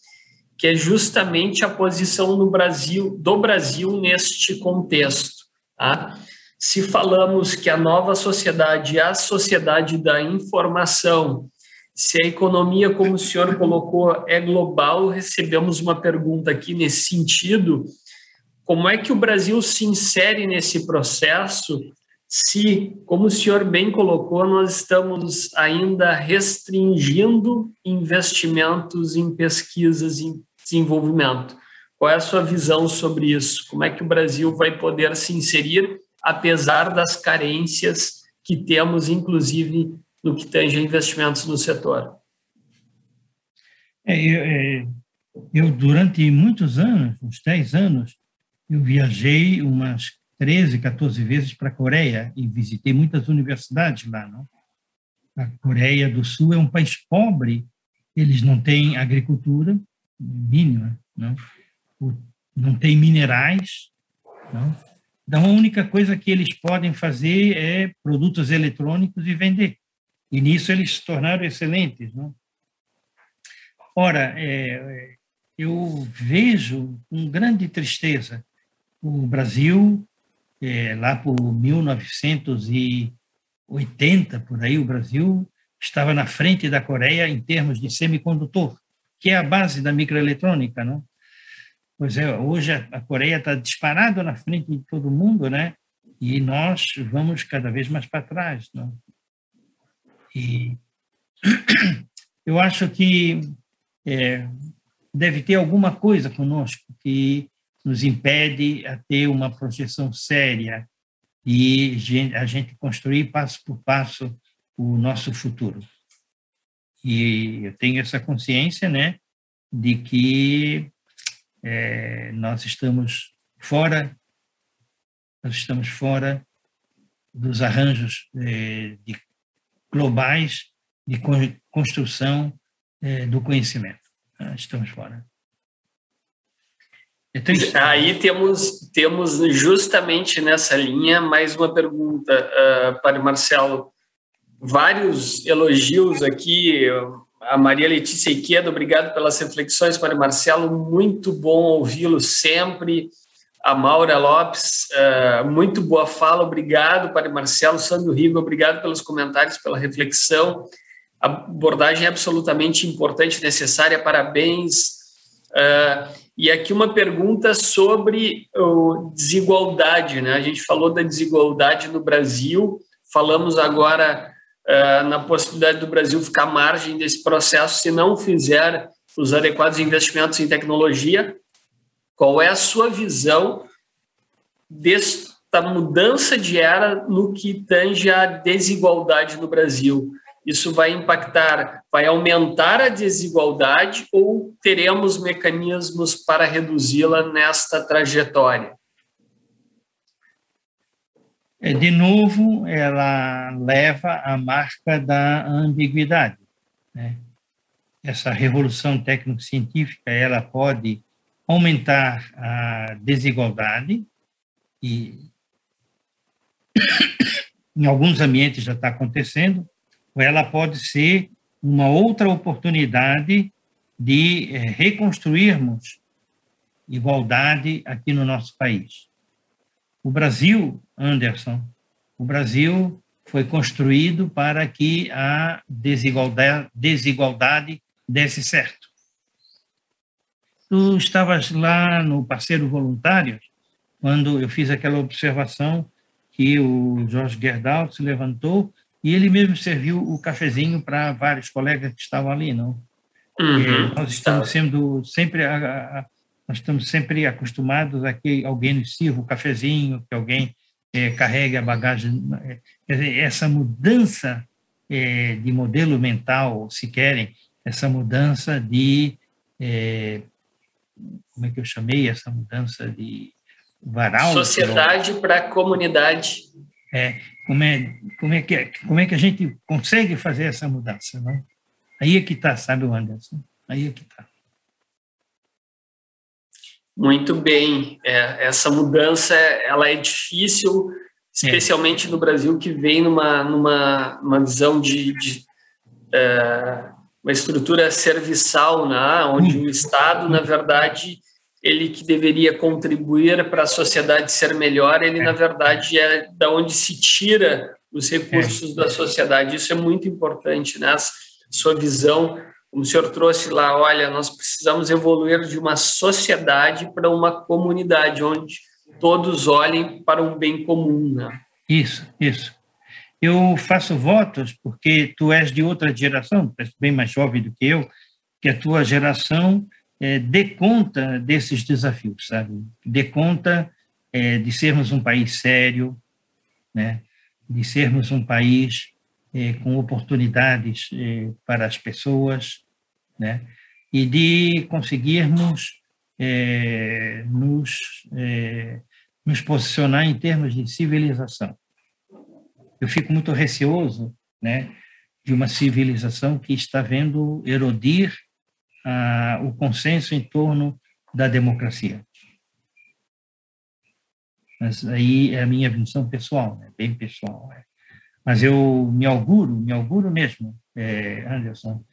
que é justamente a posição no Brasil, do Brasil neste contexto. Tá? Se falamos que a nova sociedade é a sociedade da informação, se a economia, como o senhor colocou, é global, recebemos uma pergunta aqui nesse sentido. Como é que o Brasil se insere nesse processo se, como o senhor bem colocou, nós estamos ainda restringindo investimentos em pesquisas e desenvolvimento. Qual é a sua visão sobre isso? Como é que o Brasil vai poder se inserir, apesar das carências que temos, inclusive no que tange a investimentos no setor? É, eu, é, eu, durante muitos anos, uns 10 anos, eu viajei umas 13, 14 vezes para a Coreia e visitei muitas universidades lá. Não? A Coreia do Sul é um país pobre, eles não têm agricultura mínima, não, não tem minerais. Não? Então, a única coisa que eles podem fazer é produtos eletrônicos e vender. E nisso eles se tornaram excelentes. Não? Ora, é, eu vejo com grande tristeza o Brasil é, lá por 1980, por aí, o Brasil estava na frente da Coreia em termos de semicondutor, que é a base da microeletrônica, não? Pois é, hoje a Coreia está disparado na frente de todo mundo, né? E nós vamos cada vez mais para trás, não? E eu acho que é, deve ter alguma coisa conosco que nos impede a ter uma projeção séria e a gente construir passo por passo o nosso futuro. E eu tenho essa consciência, né, de que é, nós estamos fora, nós estamos fora dos arranjos é, de, globais de construção é, do conhecimento. Estamos fora. É Aí temos, temos justamente nessa linha mais uma pergunta uh, para o Marcelo. Vários elogios aqui. A Maria Letícia Iqueda, obrigado pelas reflexões para o Marcelo. Muito bom ouvi-lo sempre. A Maura Lopes, uh, muito boa fala, obrigado o Marcelo. Sandro Rigo, obrigado pelos comentários, pela reflexão. A abordagem absolutamente importante, necessária. Parabéns. Uh, e aqui uma pergunta sobre desigualdade, né? A gente falou da desigualdade no Brasil, falamos agora uh, na possibilidade do Brasil ficar à margem desse processo se não fizer os adequados investimentos em tecnologia. Qual é a sua visão desta mudança de era no que tange a desigualdade no Brasil? Isso vai impactar, vai aumentar a desigualdade ou teremos mecanismos para reduzi-la nesta trajetória? É, de novo, ela leva a marca da ambiguidade. Né? Essa revolução técnico-científica ela pode aumentar a desigualdade e em alguns ambientes já está acontecendo, ela pode ser uma outra oportunidade de eh, reconstruirmos igualdade aqui no nosso país. O Brasil, Anderson, o Brasil foi construído para que a desigualdade, desigualdade desse certo. Tu estavas lá no Parceiro Voluntário, quando eu fiz aquela observação que o Jorge Gerdau se levantou e ele mesmo serviu o cafezinho para vários colegas que estavam ali, não? Uhum, nós estamos sendo sempre a, a, nós estamos sempre acostumados a que alguém nos sirva o cafezinho, que alguém é, carregue a bagagem. Quer dizer, essa mudança é, de modelo mental, se querem, essa mudança de é, como é que eu chamei essa mudança de varal? Sociedade para comunidade. É, como é, como é, que, como é que a gente consegue fazer essa mudança, não? Aí é que está, sabe, o Anderson? Aí é que está. Muito bem. É, essa mudança, ela é difícil, especialmente é. no Brasil, que vem numa, numa, numa visão de, de é, uma estrutura serviçal, né? onde o Estado, na verdade, ele que deveria contribuir para a sociedade ser melhor, ele, é. na verdade, é da onde se tira os recursos é. da sociedade. Isso é muito importante, né? Sua visão, como o senhor trouxe lá, olha, nós precisamos evoluir de uma sociedade para uma comunidade, onde todos olhem para um bem comum, né? Isso, isso. Eu faço votos porque tu és de outra geração, és bem mais jovem do que eu, que a tua geração é, dê conta desses desafios, sabe? Dê conta é, de sermos um país sério, né? De sermos um país é, com oportunidades é, para as pessoas, né? E de conseguirmos é, nos é, nos posicionar em termos de civilização. Eu fico muito receoso, né, de uma civilização que está vendo erodir ah, o consenso em torno da democracia. Mas aí é a minha visão pessoal, né, bem pessoal. Né. Mas eu me auguro, me auguro mesmo, é, Anderson,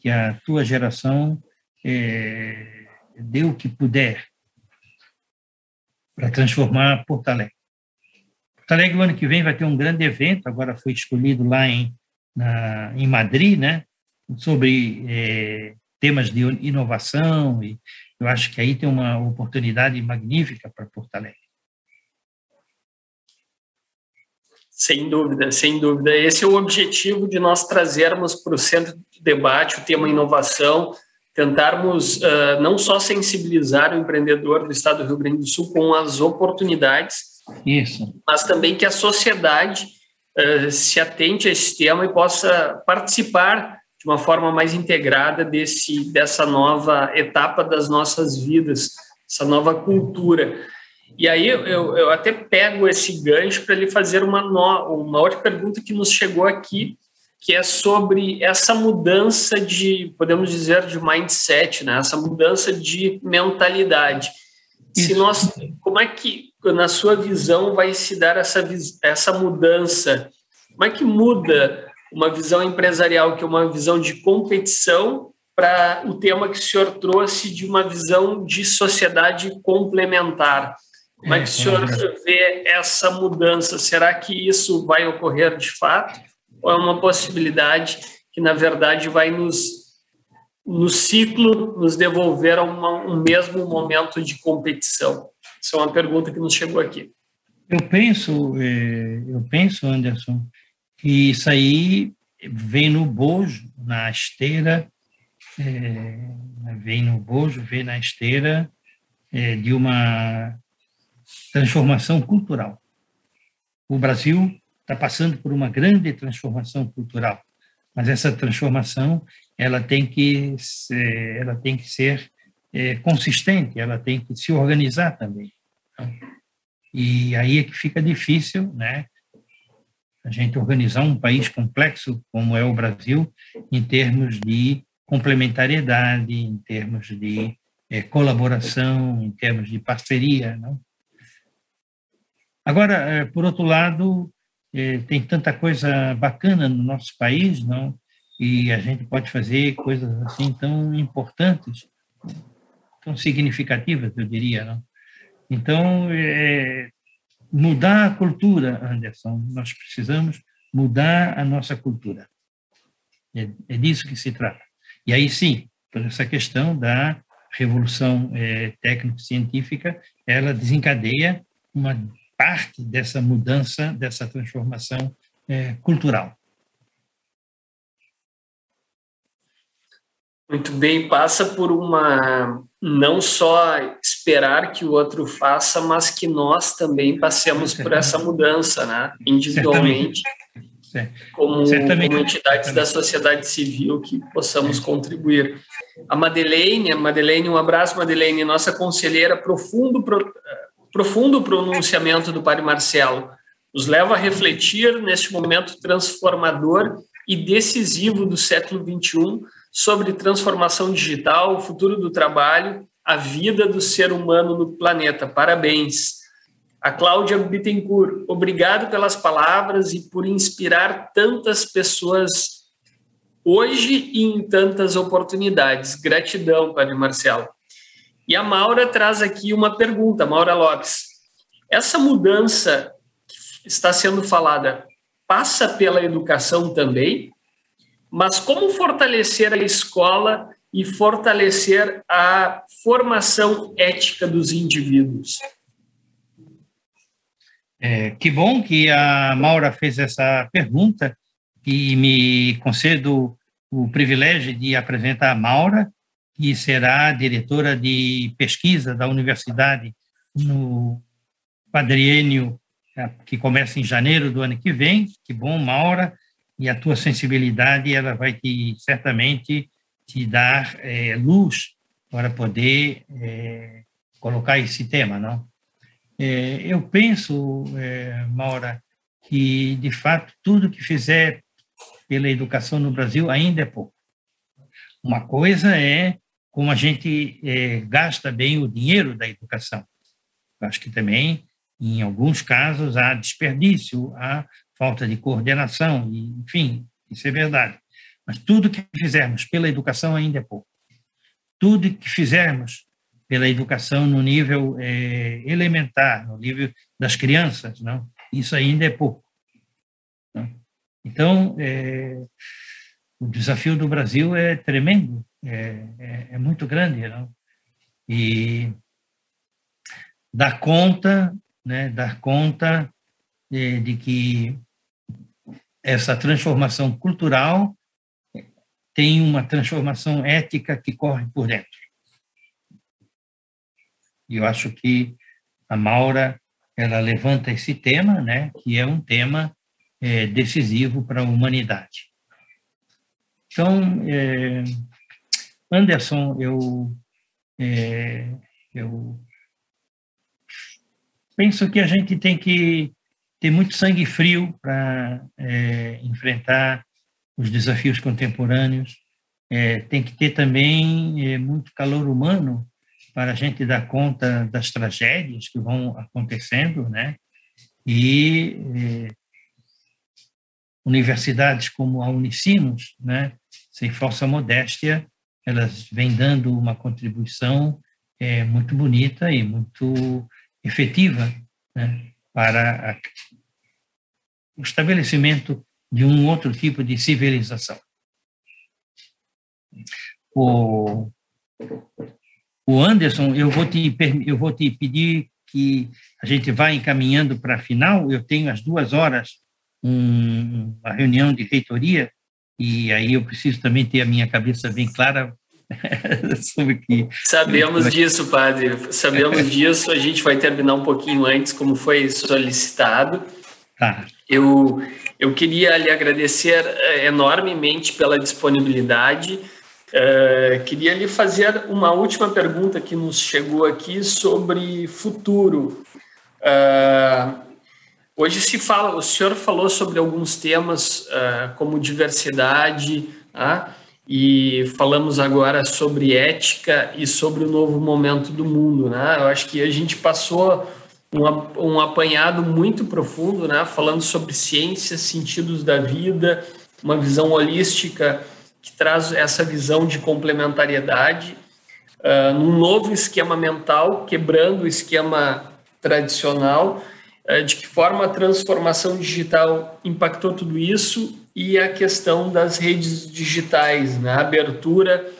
que a tua geração é, dê o que puder para transformar Porto Alegre. Porto Alegre, no ano que vem, vai ter um grande evento, agora foi escolhido lá em, na, em Madrid, né, sobre é, temas de inovação, e eu acho que aí tem uma oportunidade magnífica para Porto Alegre. Sem dúvida, sem dúvida. Esse é o objetivo de nós trazermos para o centro de debate o tema inovação, tentarmos uh, não só sensibilizar o empreendedor do estado do Rio Grande do Sul com as oportunidades, Isso. mas também que a sociedade uh, se atente a esse tema e possa participar de uma forma mais integrada desse, dessa nova etapa das nossas vidas, essa nova cultura. E aí eu, eu até pego esse gancho para ele fazer uma, no, uma outra pergunta que nos chegou aqui, que é sobre essa mudança de, podemos dizer, de mindset, né? essa mudança de mentalidade. Isso. Se nós, como é que, na sua visão, vai se dar essa, essa mudança? Como é que muda uma visão empresarial, que é uma visão de competição, para o tema que o senhor trouxe de uma visão de sociedade complementar? Como é que o senhor vê essa mudança? Será que isso vai ocorrer de fato? ou é uma possibilidade que, na verdade, vai nos, no ciclo, nos devolver a uma, um mesmo momento de competição? Essa é uma pergunta que nos chegou aqui. Eu penso, é, eu penso, Anderson, que isso aí vem no bojo, na esteira, é, vem no bojo, vem na esteira é, de uma transformação cultural. O Brasil está passando por uma grande transformação cultural, mas essa transformação ela tem que ser, ela tem que ser é, consistente, ela tem que se organizar também. E aí é que fica difícil, né? A gente organizar um país complexo como é o Brasil em termos de complementariedade, em termos de é, colaboração, em termos de parceria, não? Agora, é, por outro lado, é, tem tanta coisa bacana no nosso país, não? E a gente pode fazer coisas assim tão importantes, tão significativas, eu diria, não? Então, é, mudar a cultura, Anderson, nós precisamos mudar a nossa cultura. É, é disso que se trata. E aí sim, por essa questão da revolução é, técnico-científica, ela desencadeia uma parte dessa mudança, dessa transformação é, cultural. Muito bem, passa por uma não só esperar que o outro faça, mas que nós também passemos por essa mudança, né? Individualmente, como, como, entidades da sociedade civil que possamos contribuir. A Madeleine, a Madeleine, um abraço, Madeleine, nossa conselheira, profundo profundo pronunciamento do Padre Marcelo nos leva a refletir neste momento transformador e decisivo do século XXI sobre transformação digital, o futuro do trabalho, a vida do ser humano no planeta. Parabéns. A Cláudia Bittencourt, obrigado pelas palavras e por inspirar tantas pessoas hoje e em tantas oportunidades. Gratidão, Padre Marcelo. E a Maura traz aqui uma pergunta, Maura Lopes. Essa mudança que está sendo falada passa pela educação também, mas como fortalecer a escola e fortalecer a formação ética dos indivíduos? É, que bom que a Maura fez essa pergunta e me concedo o privilégio de apresentar a Maura, que será diretora de pesquisa da universidade no quadriênio é, que começa em janeiro do ano que vem. Que bom, Maura, e a tua sensibilidade ela vai te certamente te dar é, luz para poder é, colocar esse tema, não? É, eu penso, é, Maura, que de fato tudo que fizer pela educação no Brasil ainda é pouco. Uma coisa é como a gente é, gasta bem o dinheiro da educação. Acho que também, em alguns casos, há desperdício, há falta de coordenação, enfim, isso é verdade. Mas tudo que fizermos pela educação ainda é pouco. Tudo que fizermos pela educação no nível é, elementar, no nível das crianças, não? isso ainda é pouco. Não? Então, é, o desafio do Brasil é tremendo, é, é, é muito grande, não? E dar conta, né, dar conta de, de que essa transformação cultural tem uma transformação ética que corre por dentro. E eu acho que a Maura ela levanta esse tema, né, que é um tema é, decisivo para a humanidade. Então, é, Anderson, eu, é, eu penso que a gente tem que ter muito sangue frio para é, enfrentar os desafios contemporâneos. É, tem que ter também é, muito calor humano para a gente dar conta das tragédias que vão acontecendo, né? E é, universidades como a Unicinos, né? Sem falsa modéstia, elas vêm dando uma contribuição é, muito bonita e muito efetiva né, para a, o estabelecimento de um outro tipo de civilização. O, o Anderson, eu vou te eu vou te pedir que a gente vá encaminhando para a final. Eu tenho às duas horas um, uma reunião de reitoria e aí eu preciso também ter a minha cabeça bem clara sobre que. Sabemos disso, padre. Sabemos disso. A gente vai terminar um pouquinho antes, como foi solicitado. Tá. Eu, eu queria lhe agradecer eh, enormemente pela disponibilidade. Uh, queria lhe fazer uma última pergunta que nos chegou aqui sobre futuro. Uh, hoje se fala, o senhor falou sobre alguns temas uh, como diversidade, ah, e falamos agora sobre ética e sobre o novo momento do mundo, né? Eu acho que a gente passou um, apanhado muito profundo, né? Falando sobre ciência, sentidos da vida, uma visão holística que traz essa visão de complementariedade uh, num novo esquema mental, quebrando o esquema tradicional, uh, de que forma a transformação digital impactou tudo isso e a questão das redes digitais, né? a abertura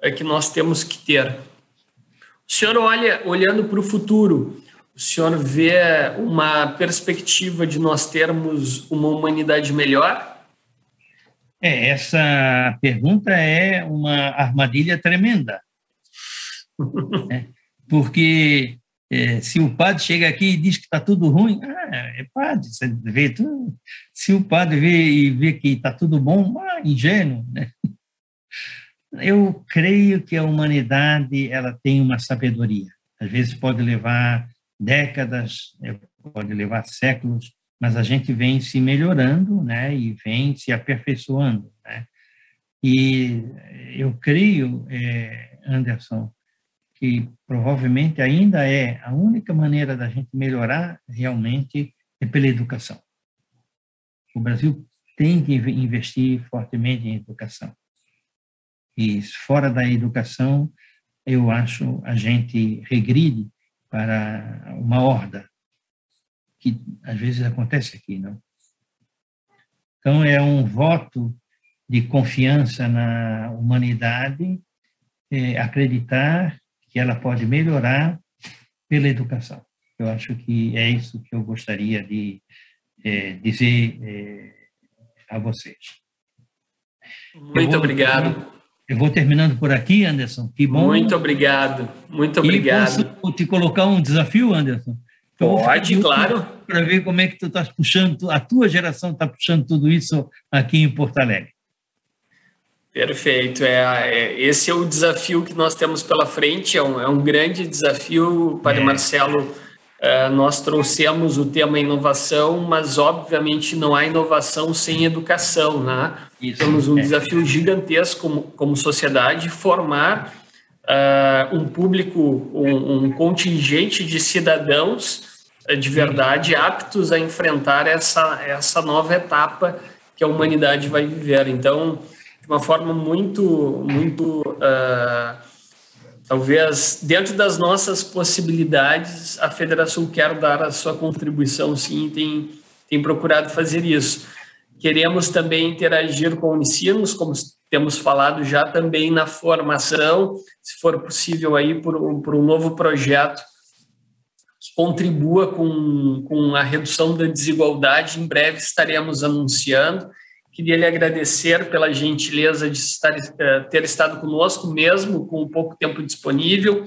é, que nós temos que ter. O senhor olha, olhando para o futuro, o senhor vê uma perspectiva de nós termos uma humanidade melhor? É, essa pergunta é uma armadilha tremenda. é, porque é, se o padre chega aqui e diz que está tudo ruim, ah, é padre, você vê tudo. Se o padre vê e vê que está tudo bom, ah, ingênuo, né? Eu creio que a humanidade ela tem uma sabedoria. Às vezes pode levar décadas, é, pode levar séculos, mas a gente vem se melhorando, né? E vem se aperfeiçoando, né? E eu creio, é, Anderson, que provavelmente ainda é a única maneira da gente melhorar realmente é pela educação. O Brasil tem que investir fortemente em educação. E fora da educação, eu acho a gente regride para uma horda, que às vezes acontece aqui, não? Então, é um voto de confiança na humanidade, é, acreditar que ela pode melhorar pela educação. Eu acho que é isso que eu gostaria de é, dizer é, a vocês. Muito vou, obrigado. Eu vou terminando por aqui, Anderson. Que bom. Muito obrigado. Muito obrigado. E posso te colocar um desafio, Anderson? Pode, claro. Para ver como é que tu estás puxando, a tua geração está puxando tudo isso aqui em Porto Alegre. Perfeito. É, é, esse é o desafio que nós temos pela frente. É um, é um grande desafio, Padre é. Marcelo. É, nós trouxemos o tema inovação, mas obviamente não há inovação sem educação, né? Isso, Temos um é. desafio gigantesco como, como sociedade formar uh, um público, um, um, contingente de cidadãos uh, de verdade aptos a enfrentar essa, essa nova etapa que a humanidade vai viver. Então, de uma forma muito, muito, uh, talvez dentro das nossas possibilidades, a Federação quer dar a sua contribuição, sim, tem, tem procurado fazer isso. Queremos também interagir com Unicinos, como temos falado já também na formação, se for possível aí por, por um novo projeto que contribua com, com a redução da desigualdade, em breve estaremos anunciando. Queria lhe agradecer pela gentileza de estar, eh, ter estado conosco, mesmo com pouco tempo disponível.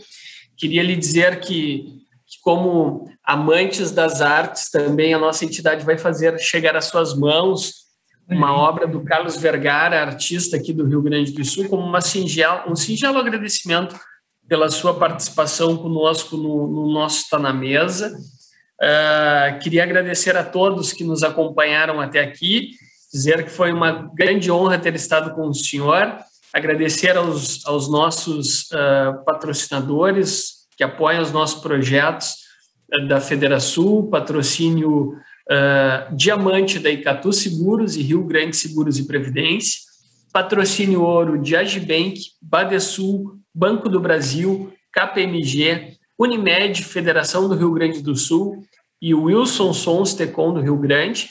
Queria lhe dizer que, que, como amantes das artes, também a nossa entidade vai fazer chegar às suas mãos uma uhum. obra do Carlos Vergara, artista aqui do Rio Grande do Sul, como uma singela, um singelo agradecimento pela sua participação conosco no, no nosso Está na Mesa. Uh, queria agradecer a todos que nos acompanharam até aqui, dizer que foi uma grande honra ter estado com o senhor, agradecer aos, aos nossos uh, patrocinadores que apoiam os nossos projetos uh, da Federação, patrocínio uh, Diamante da Icatu Seguros e Rio Grande Seguros e Previdência, patrocínio ouro de Agibank, Badesul, Banco do Brasil, KPMG, Unimed, Federação do Rio Grande do Sul e Wilson Sons Tecom do Rio Grande,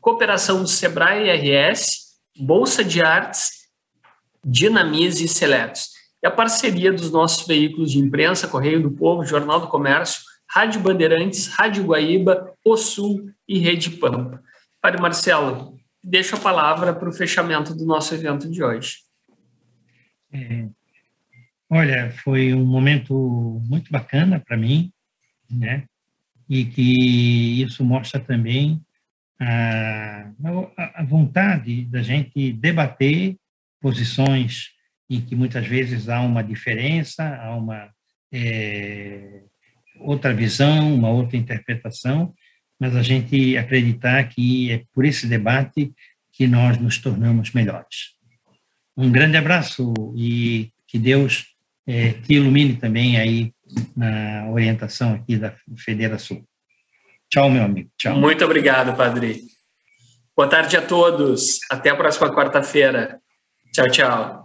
cooperação do Sebrae RS, Bolsa de Artes, Dinamize e Seletos. E a parceria dos nossos veículos de imprensa, Correio do Povo, Jornal do Comércio, Rádio Bandeirantes, Rádio Guaíba, O Sul e Rede Pampa. Padre Marcelo, deixo a palavra para o fechamento do nosso evento de hoje. É, olha, foi um momento muito bacana para mim, né? E que isso mostra também a, a vontade da gente debater posições em que muitas vezes há uma diferença, há uma é, outra visão, uma outra interpretação, mas a gente acreditar que é por esse debate que nós nos tornamos melhores. Um grande abraço e que Deus é, te ilumine também aí na orientação aqui da Federação. Tchau, meu amigo. Tchau. Muito obrigado, Padre. Boa tarde a todos. Até a próxima quarta-feira. Tchau, tchau.